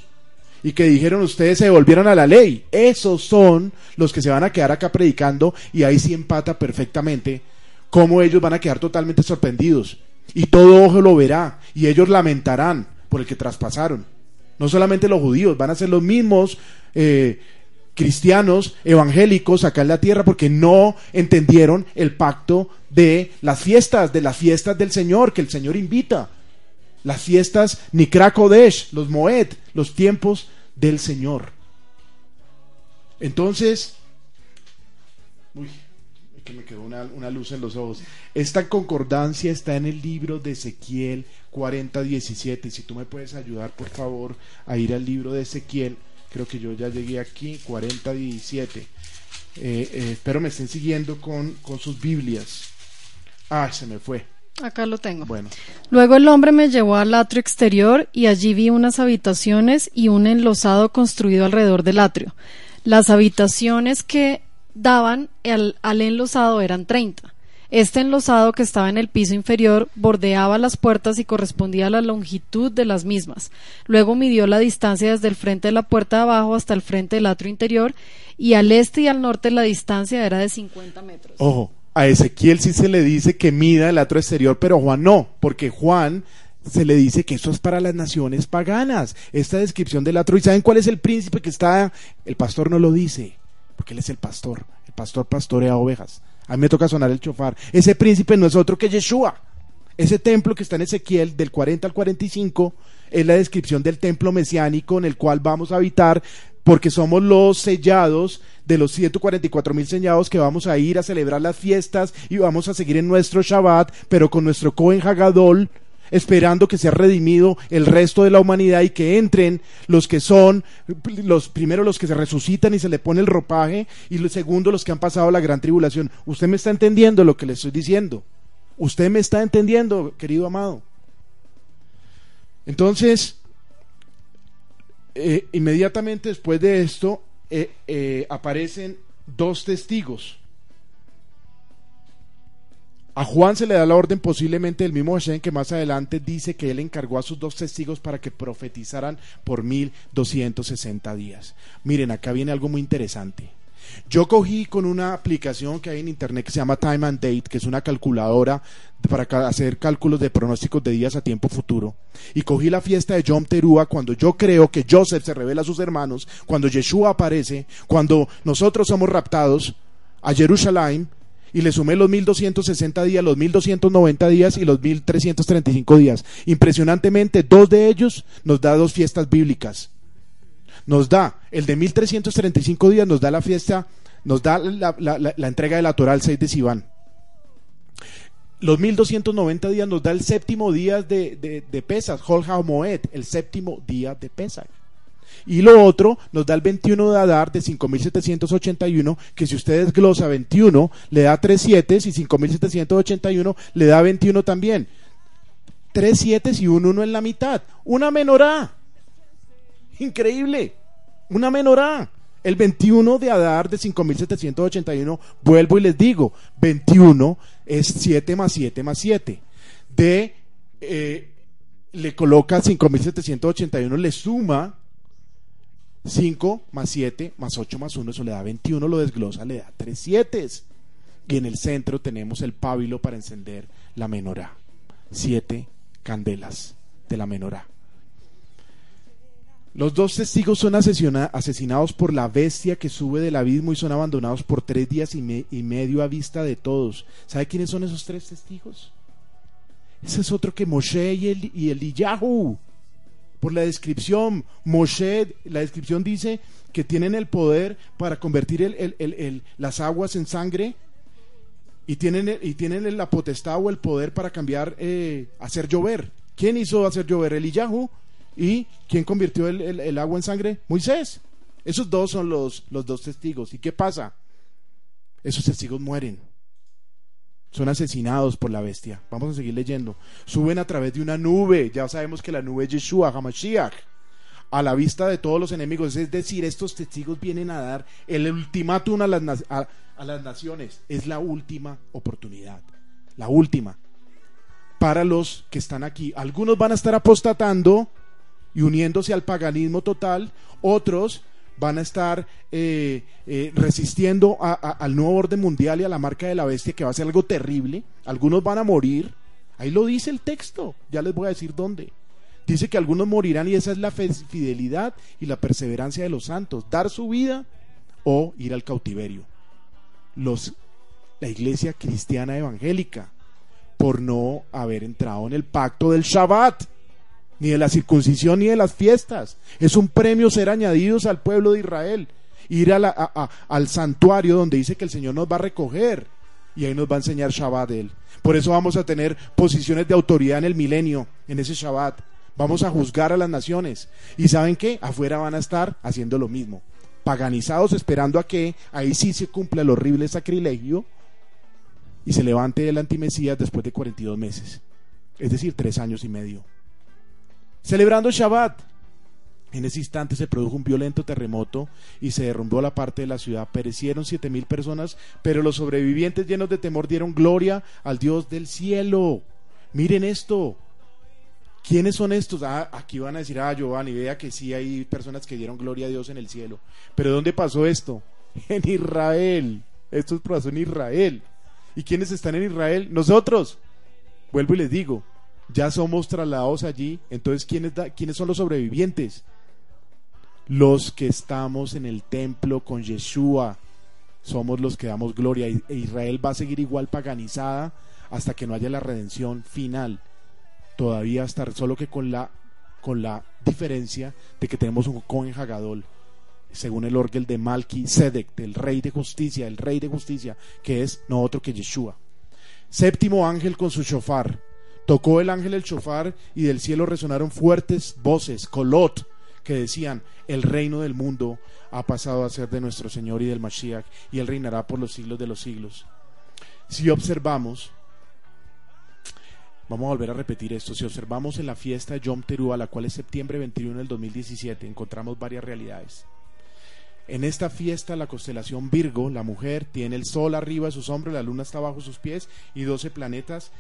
[SPEAKER 1] y que dijeron ustedes se devolvieron a la ley. Esos son los que se van a quedar acá predicando y ahí sí empata perfectamente cómo ellos van a quedar totalmente sorprendidos. Y todo ojo lo verá y ellos lamentarán por el que traspasaron. No solamente los judíos, van a ser los mismos eh, cristianos evangélicos acá en la tierra porque no entendieron el pacto de las fiestas, de las fiestas del Señor que el Señor invita. Las fiestas Nikra Kodesh, los Moed, los tiempos del Señor. Entonces, uy, que me quedó una, una, luz en los ojos. Esta concordancia está en el libro de Ezequiel 40, 17. Si tú me puedes ayudar, por favor, a ir al libro de Ezequiel creo que yo ya llegué aquí, 40, 17. Eh, eh, espero me estén siguiendo con, con sus Biblias. Ah, se me fue.
[SPEAKER 2] Acá lo tengo.
[SPEAKER 1] Bueno.
[SPEAKER 2] Luego el hombre me llevó al atrio exterior y allí vi unas habitaciones y un enlosado construido alrededor del atrio. Las habitaciones que daban al, al enlosado eran 30 este enlosado que estaba en el piso inferior bordeaba las puertas y correspondía a la longitud de las mismas. Luego midió la distancia desde el frente de la puerta de abajo hasta el frente del atrio interior y al este y al norte la distancia era de 50 metros.
[SPEAKER 1] Ojo, a Ezequiel sí se le dice que mida el atrio exterior, pero Juan no, porque Juan se le dice que eso es para las naciones paganas. Esta descripción del atrio, ¿y saben cuál es el príncipe que está? El pastor no lo dice, porque él es el pastor. El pastor pastorea ovejas. A mí me toca sonar el chofar. Ese príncipe no es otro que Yeshua. Ese templo que está en Ezequiel del 40 al 45 es la descripción del templo mesiánico en el cual vamos a habitar porque somos los sellados de los 144 mil sellados que vamos a ir a celebrar las fiestas y vamos a seguir en nuestro Shabbat, pero con nuestro Cohen Hagadol esperando que sea redimido el resto de la humanidad y que entren los que son, los primero los que se resucitan y se le pone el ropaje y los segundo los que han pasado la gran tribulación. Usted me está entendiendo lo que le estoy diciendo. Usted me está entendiendo, querido amado. Entonces, eh, inmediatamente después de esto, eh, eh, aparecen dos testigos a Juan se le da la orden posiblemente del mismo Hashem que más adelante dice que él encargó a sus dos testigos para que profetizaran por 1260 días. Miren, acá viene algo muy interesante. Yo cogí con una aplicación que hay en internet que se llama Time and Date, que es una calculadora para hacer cálculos de pronósticos de días a tiempo futuro. Y cogí la fiesta de Yom Teruah cuando yo creo que Joseph se revela a sus hermanos, cuando Yeshua aparece, cuando nosotros somos raptados a Jerusalén y le sumé los 1260 días, los 1290 días y los 1335 días. Impresionantemente, dos de ellos nos da dos fiestas bíblicas. Nos da el de 1335 días, nos da la fiesta, nos da la, entrega de la Torah el 6 de Sivan. Los 1290 días nos da el séptimo día de, de, de Pesach, Hol Moed, el séptimo día de Pesach. Y lo otro nos da el 21 de Adar de 5781, que si usted desglosa 21, le da 3 7 y 5781 le da 21 también. 3 7 y un 1 en la mitad. Una menorá. Increíble. Una menorá. El 21 de Adar de 5781, vuelvo y les digo, 21 es 7 más 7 más 7. De, eh, le coloca 5781, le suma 5 más 7 más 8 más 1, eso le da 21, lo desglosa, le da 3 7. Y en el centro tenemos el pábilo para encender la menorá. Siete candelas de la menorá. Los dos testigos son asesinados por la bestia que sube del abismo y son abandonados por tres días y, medio a vista de todos. ¿Sabe quiénes son esos tres testigos? Ese es otro que Moshe y, el, y Eliyahu por la descripción. Moshe, la descripción dice que tienen el poder para convertir el, las aguas en sangre y tienen, y tienen la potestad o el poder para cambiar, eh, hacer llover. ¿Quién hizo hacer llover? Eliyahu. ¿Y quién convirtió el, agua en sangre? Moisés. Esos dos son los, los dos testigos. ¿Y qué pasa? Esos testigos mueren son asesinados por la bestia. Vamos a seguir leyendo. Suben a través de una nube. Ya sabemos que la nube es Yeshua, Hamashiach. A la vista de todos los enemigos. Es decir, estos testigos vienen a dar el ultimátum a las, a, las naciones. Es la última oportunidad. La última. Para los que están aquí. Algunos van a estar apostatando y uniéndose al paganismo total. Otros van a estar eh, eh, resistiendo al nuevo orden mundial y a la marca de la bestia, que va a ser algo terrible. Algunos van a morir. Ahí lo dice el texto. Ya les voy a decir dónde. Dice que algunos morirán y esa es la fidelidad y la perseverancia de los santos, dar su vida o ir al cautiverio. Los, la iglesia cristiana evangélica, por no haber entrado en el pacto del Shabbat, ni de la circuncisión, ni de las fiestas. Es un premio ser añadidos al pueblo de Israel, ir al santuario donde dice que el Señor nos va a recoger y ahí nos va a enseñar Shabbat él. Por eso vamos a tener posiciones de autoridad en el milenio, en ese Shabbat. Vamos a juzgar a las naciones. ¿Y saben qué? Afuera van a estar haciendo lo mismo. Paganizados esperando a que ahí sí se cumpla el horrible sacrilegio y se levante el antimesías después de 42 meses. Es decir, tres años y medio. Celebrando Shabbat. En ese instante se produjo un violento terremoto y se derrumbó la parte de la ciudad. Perecieron siete mil personas, pero los sobrevivientes llenos de temor dieron gloria al Dios del cielo. Miren esto. ¿Quiénes son estos? Ah, aquí van a decir, ah, Giovanni, vea que sí hay personas que dieron gloria a Dios en el cielo. Pero ¿dónde pasó esto? En Israel. Esto pasó en Israel. ¿Y quiénes están en Israel? Nosotros. Vuelvo y les digo, ya somos trasladados allí. Entonces, ¿quiénes, ¿quiénes son los sobrevivientes? Los que estamos en el templo con Yeshua. Somos los que damos gloria. E Israel va a seguir igual paganizada hasta que no haya la redención final todavía estar, solo que con la, con la diferencia de que tenemos un Cohen Hagadol, según el orgel de Malki Sedek, del rey de justicia, el rey de justicia, que es no otro que Yeshua. Séptimo ángel con su shofar. Tocó el ángel el shofar y del cielo resonaron fuertes voces, colot, que decían, el reino del mundo ha pasado a ser de nuestro Señor y del Mashiach, y él reinará por los siglos de los siglos. Si observamos, Vamos a volver a repetir esto. Si observamos en la fiesta de Yom Teruah, la cual es septiembre 21 del 2017, encontramos varias realidades. En esta fiesta, la constelación Virgo, la mujer, tiene el sol arriba de sus hombros, la luna está bajo sus pies y 12 planetas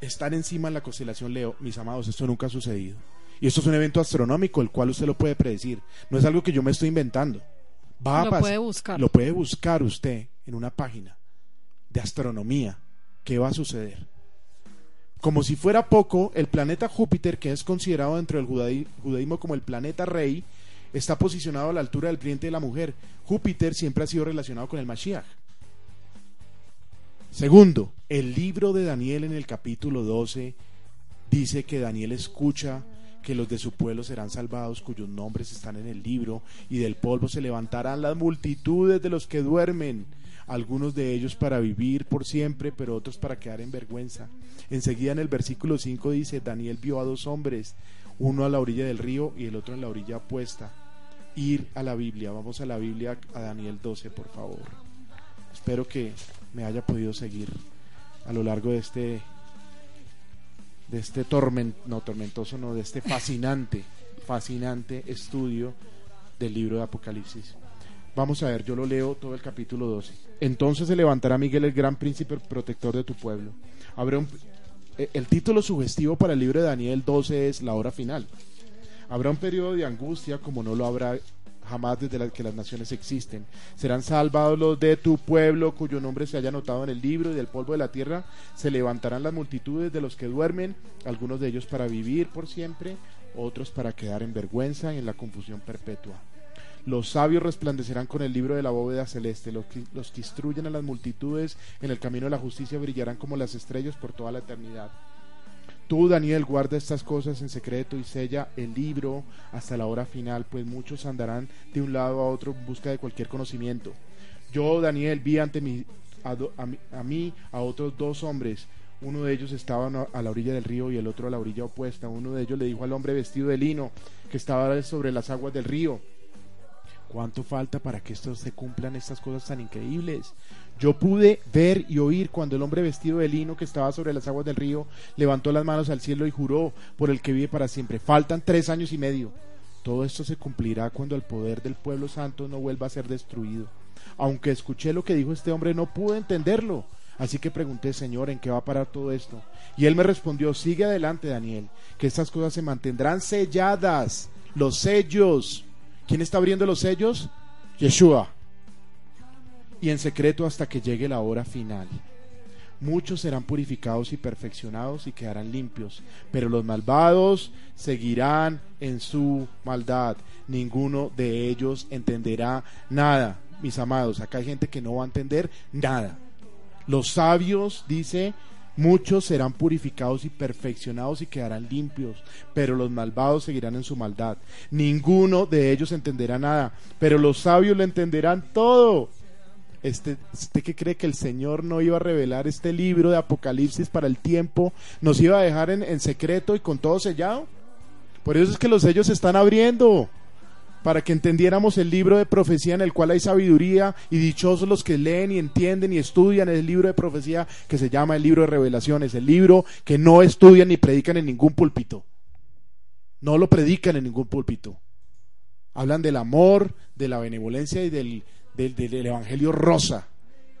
[SPEAKER 1] están encima en la constelación Leo. Mis amados, esto nunca ha sucedido. Y esto es un evento astronómico, el cual usted lo puede predecir. No es algo que yo me estoy inventando.
[SPEAKER 2] Va lo puede buscar.
[SPEAKER 1] Lo puede buscar usted en una página de astronomía. ¿Qué va a suceder? Como si fuera poco, el planeta Júpiter, que es considerado dentro del judaísmo como el planeta rey, está posicionado a la altura del cliente de la mujer. Júpiter siempre ha sido relacionado con el Mashiach. Segundo, el libro de Daniel en el capítulo 12 dice que Daniel escucha que los de su pueblo serán salvados, cuyos nombres están en el libro, y del polvo se levantarán las multitudes de los que duermen algunos de ellos para vivir por siempre, pero otros para quedar en vergüenza. Enseguida en el versículo 5 dice, Daniel vio a dos hombres, uno a la orilla del río y el otro en la orilla opuesta. Ir a la Biblia, vamos a la Biblia, a Daniel 12, por favor. Espero que me haya podido seguir a lo largo de este de este no tormentoso, no, de este fascinante, fascinante estudio del libro de Apocalipsis. Vamos a ver, yo lo leo todo el capítulo 12. Entonces se levantará Miguel el gran príncipe protector de tu pueblo. Habrá un, eh, el título sugestivo para el libro de Daniel 12 es la hora final. Habrá un periodo de angustia como no lo habrá jamás desde que las naciones existen. Serán salvados los de tu pueblo cuyo nombre se haya anotado en el libro y del polvo de la tierra se levantarán las multitudes de los que duermen, algunos de ellos para vivir por siempre, otros para quedar en vergüenza y en la confusión perpetua. Los sabios resplandecerán con el libro de la bóveda celeste. Los que, los que instruyen a las multitudes en el camino de la justicia brillarán como las estrellas por toda la eternidad. Tú, Daniel, guarda estas cosas en secreto y sella el libro hasta la hora final, pues muchos andarán de un lado a otro en busca de cualquier conocimiento. Yo, Daniel, vi ante mí, a, mí a otros dos hombres. Uno de ellos estaba a la orilla del río y el otro a la orilla opuesta. Uno de ellos le dijo al hombre vestido de lino que estaba sobre las aguas del río ¿Cuánto falta para que esto se cumplan estas cosas tan increíbles? Yo pude ver y oír cuando el hombre vestido de lino que estaba sobre las aguas del río levantó las manos al cielo y juró por el que vive para siempre. Faltan tres años y medio. Todo esto se cumplirá cuando el poder del pueblo santo no vuelva a ser destruido. Aunque escuché lo que dijo este hombre, no pude entenderlo. Así que pregunté, Señor, ¿en qué va a parar todo esto? Y él me respondió, sigue adelante, Daniel, que estas cosas se mantendrán selladas, los sellos ¿Quién está abriendo los sellos? Yeshua. Y en secreto hasta que llegue la hora final. muchos serán purificados y perfeccionados y quedarán limpios, pero los malvados seguirán en su maldad. Ninguno de ellos entenderá nada, mis amados. Acá hay gente que no va a entender nada. Los sabios, dice, Muchos serán purificados y perfeccionados y quedarán limpios, pero los malvados seguirán en su maldad. Ninguno de ellos entenderá nada, pero los sabios lo entenderán todo. Este, ¿Usted que cree que el Señor no iba a revelar este libro de Apocalipsis para el tiempo? ¿Nos iba a dejar en, en secreto y con todo sellado? Por eso es que los sellos se están abriendo para que entendiéramos el libro de profecía en el cual hay sabiduría y dichosos los que leen y entienden y estudian el libro de profecía que se llama el libro de revelaciones, el libro que no estudian ni predican en ningún púlpito. No lo predican en ningún púlpito. Hablan del amor, de la benevolencia y del, del, evangelio rosa,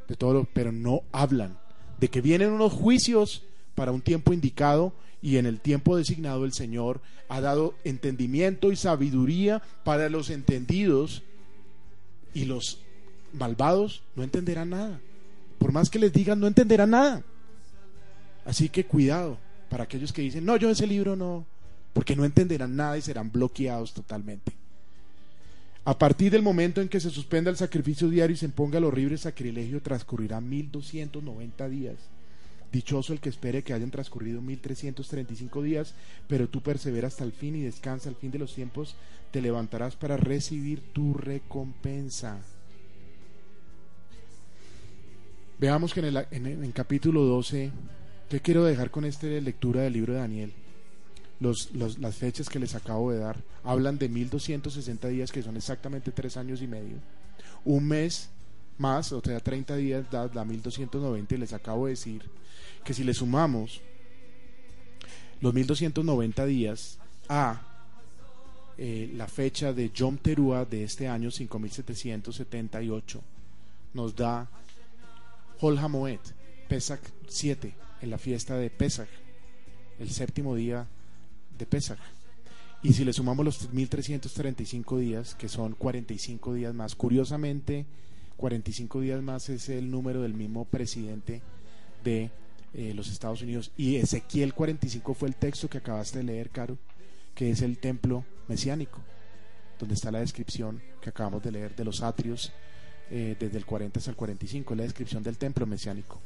[SPEAKER 1] de todo, pero no hablan de que vienen unos juicios para un tiempo indicado y en el tiempo designado el Señor ha dado entendimiento y sabiduría para los entendidos y los malvados no entenderán nada. Por más que les digan, no entenderán nada. Así que cuidado para aquellos que dicen, no, yo ese libro no, porque no entenderán nada y serán bloqueados totalmente. A partir del momento en que se suspenda el sacrificio diario y se imponga el horrible sacrilegio, transcurrirá 1290 días Dichoso el que espere que hayan transcurrido 1335 días, pero tú persevera hasta el fin y descansa al fin de los tiempos, te levantarás para recibir tu recompensa. Veamos que en el capítulo 12, ¿qué quiero dejar con esta lectura del libro de Daniel? Los, las fechas que les acabo de dar hablan de 1260 días, que son exactamente tres años y medio. Un mes más, o sea, 30 días da, da 1290 y les acabo de decir que si le sumamos los 1290 días a eh, la fecha de Yom Teruah de este año 5778 nos da Hol Hamoed, Pesach 7, en la fiesta de Pesach, el séptimo día de Pesach. Y si le sumamos los 1335 días, que son 45 días más, curiosamente, 45 días más es el número del mismo presidente de eh, los Estados Unidos. Y Ezequiel 45 fue el texto que acabaste de leer, Caro, que es el templo mesiánico, donde está la descripción que acabamos de leer de los atrios eh, desde el 40 hasta el 45, la descripción del templo mesiánico.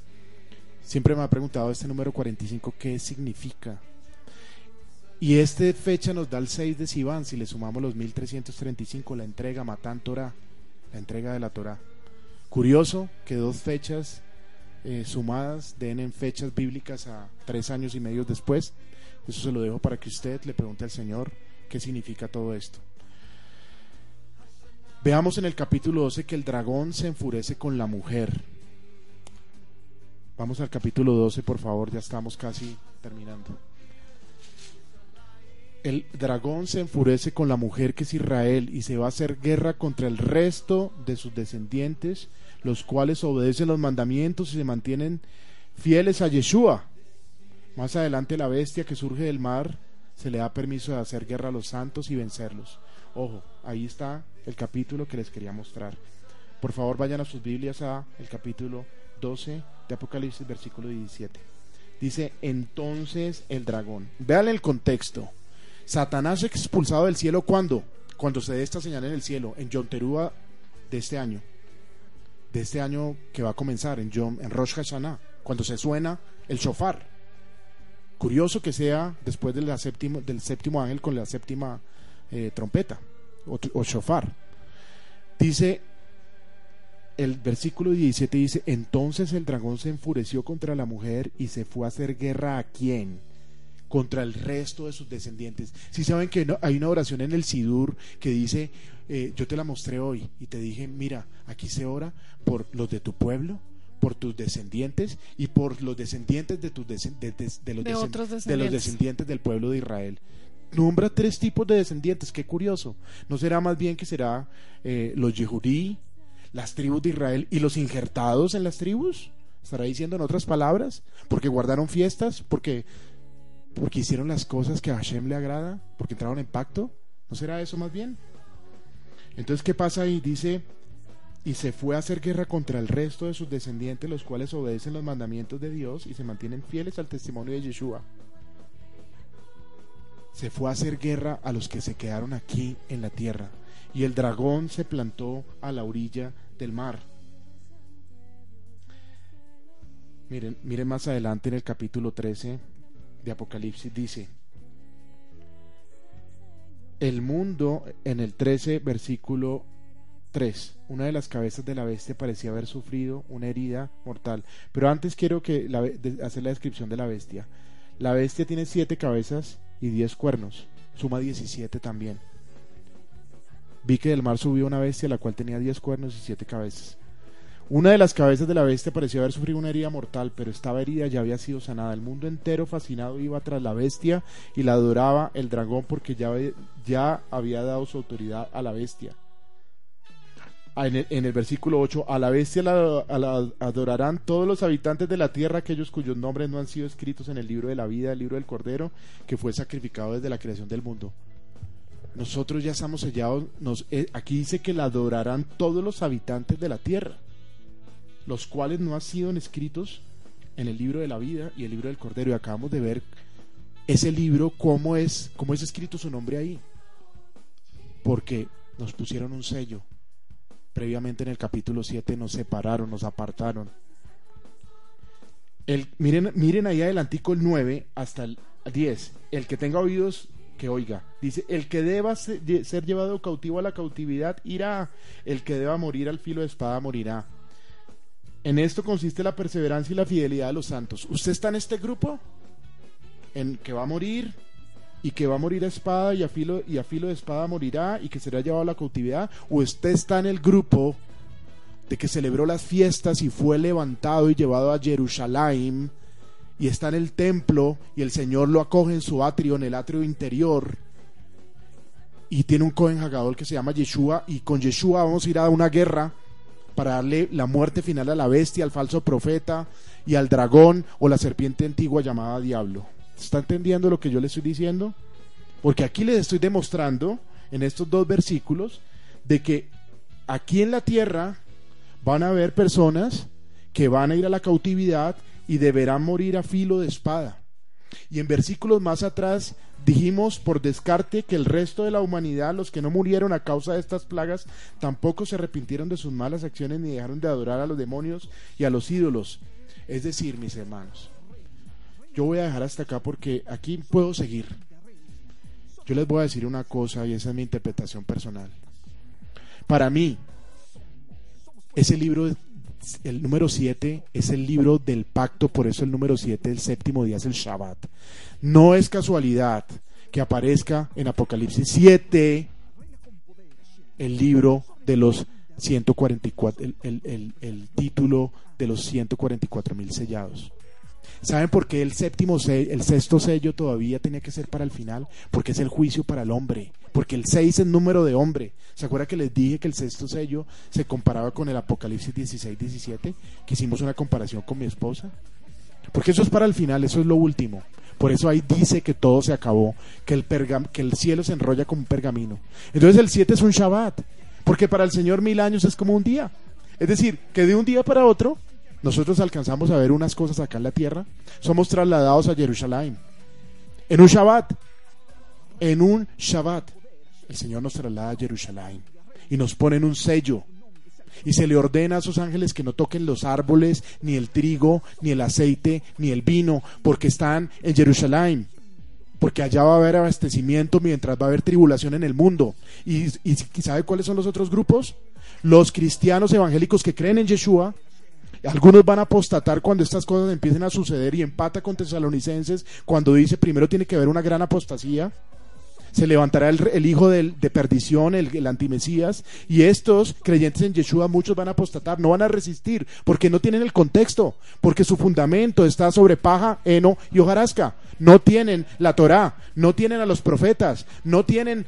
[SPEAKER 1] Siempre me ha preguntado este número 45 qué significa. Y esta fecha nos da el 6 de Sivan, si le sumamos los 1335, la entrega Matán Torah, la entrega de la Torah. Curioso que dos fechas eh, sumadas den en fechas bíblicas a tres años y medio después. Eso se lo dejo para que usted le pregunte al Señor qué significa todo esto. Veamos en el capítulo 12 que el dragón se enfurece con la mujer. Vamos al capítulo 12, por favor, ya estamos casi terminando. El dragón se enfurece con la mujer que es Israel y se va a hacer guerra contra el resto de sus descendientes los cuales obedecen los mandamientos y se mantienen fieles a Yeshua. Más adelante la bestia que surge del mar se le da permiso de hacer guerra a los santos y vencerlos. Ojo, ahí está el capítulo que les quería mostrar. Por favor, vayan a sus Biblias a el capítulo 12 de Apocalipsis, versículo 17. Dice, entonces el dragón. Vean el contexto. Satanás expulsado del cielo cuando? Cuando se dé esta señal en el cielo, en Yonterúa de este año de este año que va a comenzar en, Yom, en Rosh Hashanah, cuando se suena el shofar. Curioso que sea después séptimo, del séptimo ángel con la séptima eh, trompeta o, o shofar. Dice el versículo 17 dice, entonces el dragón se enfureció contra la mujer y se fue a hacer guerra a quién? Contra el resto de sus descendientes. Si saben que hay una oración en el Sidur que dice, eh, yo te la mostré hoy y te dije, mira, aquí se ora por los de tu pueblo, por tus descendientes y por los descendientes de, tus de, los, de los descendientes del pueblo de Israel. Nombra tres tipos de descendientes, qué curioso. ¿No será más bien que será eh, los Yehudí, las tribus de Israel y los injertados en las tribus? ¿Estará diciendo en otras palabras? ¿Porque guardaron fiestas? ¿Porque, porque hicieron las cosas que a Hashem le agrada? ¿Porque entraron en pacto? ¿No será eso más bien? Entonces, ¿qué pasa ahí? Dice, y se fue a hacer guerra contra el resto de sus descendientes, los cuales obedecen los mandamientos de Dios y se mantienen fieles al testimonio de Yeshua. Se fue a hacer guerra a los que se quedaron aquí en la tierra. Y el dragón se plantó a la orilla del mar. Miren, miren más adelante en el capítulo 13 de Apocalipsis dice, el mundo en el 13 versículo 3. Una de las cabezas de la bestia parecía haber sufrido una herida mortal. Pero antes quiero que hacer la descripción de la bestia. La bestia tiene siete cabezas y diez cuernos. Suma 17 también. Vi que del mar subió una bestia la cual tenía diez cuernos y siete cabezas. Una de las cabezas de la bestia parecía haber sufrido una herida mortal, pero estaba herida ya había sido sanada. El mundo entero fascinado iba tras la bestia y la adoraba el dragón porque ya, ya había dado su autoridad a la bestia. Ah, en el, versículo 8, a la bestia la, adorarán todos los habitantes de la tierra, aquellos cuyos nombres no han sido escritos en el libro de la vida, el libro del Cordero, que fue sacrificado desde la creación del mundo. Nosotros ya estamos sellados, nos, eh, aquí dice que la adorarán todos los habitantes de la tierra los cuales no han sido escritos en el libro de la vida y el libro del Cordero. Y acabamos de ver ese libro, cómo es, cómo es escrito su nombre ahí. Porque nos pusieron un sello. Previamente en el capítulo 7 nos separaron, nos apartaron. El, miren, miren ahí adelantico el 9 hasta el 10. El que tenga oídos, que oiga. Dice, el que deba ser llevado cautivo a la cautividad irá. El que deba morir al filo de espada morirá. En esto consiste la perseverancia y la fidelidad de los santos. ¿Usted está en este grupo? En que va a morir y que va a morir a espada y a filo, y a filo de espada morirá y que será llevado a la cautividad. ¿O usted está en el grupo de que celebró las fiestas y fue levantado y llevado a Jerusalén y está en el templo y el Señor lo acoge en su atrio, en el atrio interior? Y tiene un Cohen que se llama Yeshua y con Yeshua vamos a ir a una guerra para darle la muerte final a la bestia, al falso profeta y al dragón o la serpiente antigua llamada diablo. ¿Está entendiendo lo que yo le estoy diciendo? Porque aquí les estoy demostrando en estos dos versículos de que aquí en la tierra van a haber personas que van a ir a la cautividad y deberán morir a filo de espada. Y en versículos más atrás dijimos por descarte que el resto de la humanidad, los que no murieron a causa de estas plagas, tampoco se arrepintieron de sus malas acciones ni dejaron de adorar a los demonios y a los ídolos. Es decir, mis hermanos, yo voy a dejar hasta acá porque aquí puedo seguir. Yo les voy a decir una cosa y esa es mi interpretación personal. Para mí, ese libro el número 7 es el libro del pacto, por eso el número 7, el séptimo día es el Shabbat. No es casualidad que aparezca en Apocalipsis 7 el libro de los 144, el, el, el título de los 144 mil sellados. ¿Saben por qué el séptimo el sexto sello todavía tenía que ser para el final? Porque es el juicio para el hombre. Porque el 6 es número de hombre. ¿Se acuerda que les dije que el sexto sello se comparaba con el Apocalipsis 16, 17? Que hicimos una comparación con mi esposa. Porque eso es para el final, eso es lo último. Por eso ahí dice que todo se acabó, que el, que el cielo se enrolla como un pergamino. Entonces el 7 es un Shabbat, porque para el Señor mil años es como un día. Es decir, que de un día para otro nosotros alcanzamos a ver unas cosas acá en la tierra, somos trasladados a Jerusalén. En un Shabbat, en un Shabbat, el Señor nos traslada a Jerusalén y nos pone en un sello. Y se le ordena a sus ángeles que no toquen los árboles, ni el trigo, ni el aceite, ni el vino, porque están en Jerusalén. Porque allá va a haber abastecimiento mientras va a haber tribulación en el mundo. ¿Y, y sabe cuáles son los otros grupos? Los cristianos evangélicos que creen en Yeshua, algunos van a apostatar cuando estas cosas empiecen a suceder y empata con tesalonicenses cuando dice primero tiene que haber una gran apostasía. Se levantará el, hijo de perdición, el, el, antimesías, y estos creyentes en Yeshua, muchos van a apostatar, no van a resistir, porque no tienen el contexto, porque su fundamento está sobre paja, heno y hojarasca. No tienen la Torá, no tienen a los profetas, no tienen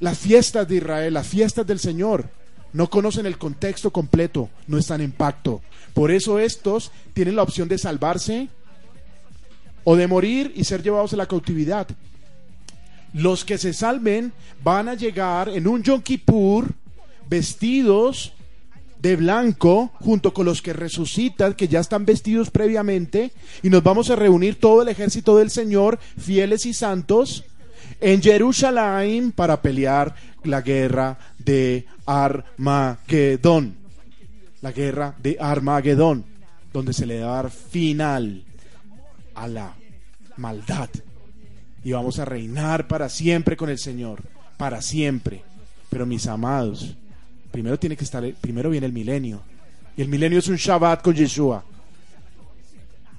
[SPEAKER 1] las fiestas de Israel, las fiestas del Señor no conocen el contexto completo, no están en pacto. Por eso estos tienen la opción de salvarse o de morir y ser llevados a la cautividad. Los que se salven van a llegar en un Yom Kippur vestidos de blanco junto con los que resucitan, que ya están vestidos previamente, y nos vamos a reunir todo el ejército del Señor, fieles y santos, en Jerusalén para pelear la guerra de Armagedón. La guerra de Armagedón, donde se le va a dar final a la maldad. Y vamos a reinar para siempre con el Señor, para siempre. Pero mis amados, primero tiene que estar, primero viene el milenio. Y el milenio es un Shabbat con Yeshua.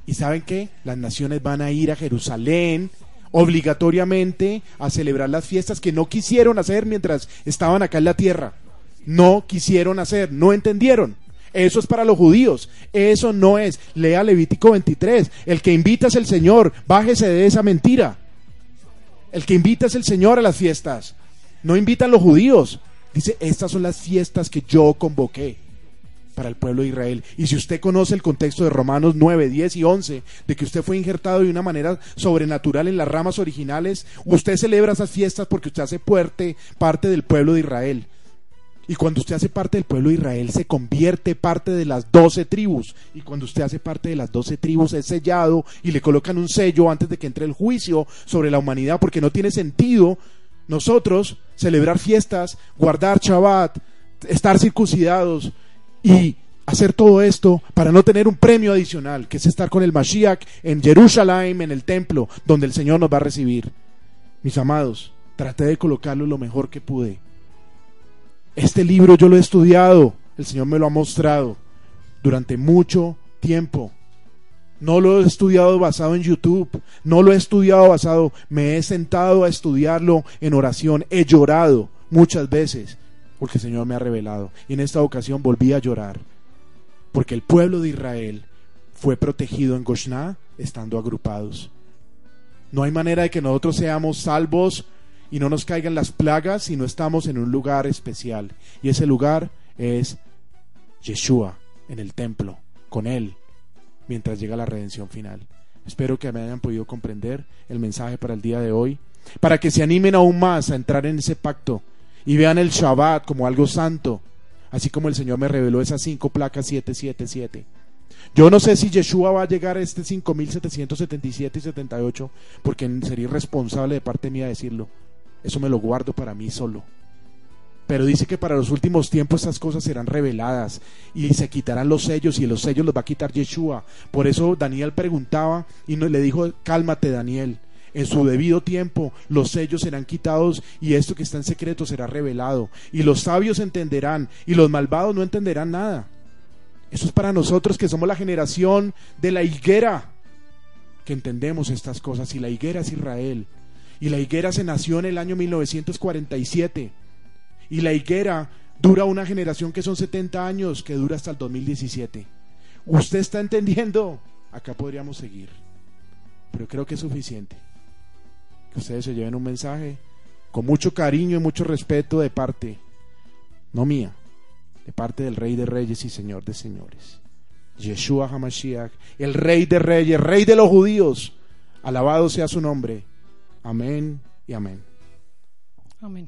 [SPEAKER 1] ¿Y saben qué? Las naciones van a ir a Jerusalén obligatoriamente a celebrar las fiestas que no quisieron hacer mientras estaban acá en la tierra. No quisieron hacer, no entendieron. Eso es para los judíos. Eso no es. Lea Levítico 23. El que invita es el Señor. Bájese de esa mentira. El que invita es el Señor a las fiestas. No invitan los judíos. Dice, estas son las fiestas que yo convoqué para el pueblo de Israel. Y si usted conoce el contexto de Romanos 9, 10 y 11, de que usted fue injertado de una manera sobrenatural en las ramas originales, usted celebra esas fiestas porque usted hace parte, parte del pueblo de Israel. Y cuando usted hace parte del pueblo de Israel, se convierte parte de las doce tribus. Y cuando usted hace parte de las doce tribus, es sellado y le colocan un sello antes de que entre el juicio sobre la humanidad, porque no tiene sentido nosotros celebrar fiestas, guardar Shabbat, estar circuncidados y hacer todo esto para no tener un premio adicional, que es estar con el Mashiach en Jerusalén, en el templo, donde el Señor nos va a recibir. Mis amados, traté de colocarlo lo mejor que pude. Este libro yo lo he estudiado, el Señor me lo ha mostrado durante mucho tiempo. No lo he estudiado basado en YouTube, no lo he estudiado basado, me he sentado a estudiarlo en oración, he llorado muchas veces porque el Señor me ha revelado. Y en esta ocasión volví a llorar porque el pueblo de Israel fue protegido en Goshná estando agrupados. No hay manera de que nosotros seamos salvos y no nos caigan las plagas si no estamos en un lugar especial. Y ese lugar es Yeshua, en el templo, con Él mientras llega la redención final. Espero que me hayan podido comprender el mensaje para el día de hoy, para que se animen aún más a entrar en ese pacto y vean el Shabbat como algo santo, así como el Señor me reveló esas cinco placas 777. Yo no sé si Yeshua va a llegar a este 5777 y 78, porque sería irresponsable de parte mía decirlo. Eso me lo guardo para mí solo. Pero dice que para los últimos tiempos esas cosas serán reveladas y se quitarán los sellos y los sellos los va a quitar Yeshua. Por eso Daniel preguntaba y le dijo, cálmate Daniel. En su debido tiempo los sellos serán quitados y esto que está en secreto será revelado. Y los sabios entenderán y los malvados no entenderán nada. Eso es para nosotros que somos la generación de la higuera, que entendemos estas cosas. Y la higuera es Israel. Y la higuera se nació en el año 1947 y la higuera dura una generación que son 70 años, que dura hasta el 2017. ¿Usted está entendiendo? Acá podríamos seguir. Pero creo que es suficiente que ustedes se lleven un mensaje con mucho cariño y mucho respeto de parte, no mía, de parte del Rey de Reyes y Señor de Señores. Yeshua Hamashiach, el Rey de Reyes, Rey de los judíos. Alabado sea su nombre. Amén y amén.
[SPEAKER 2] Amén.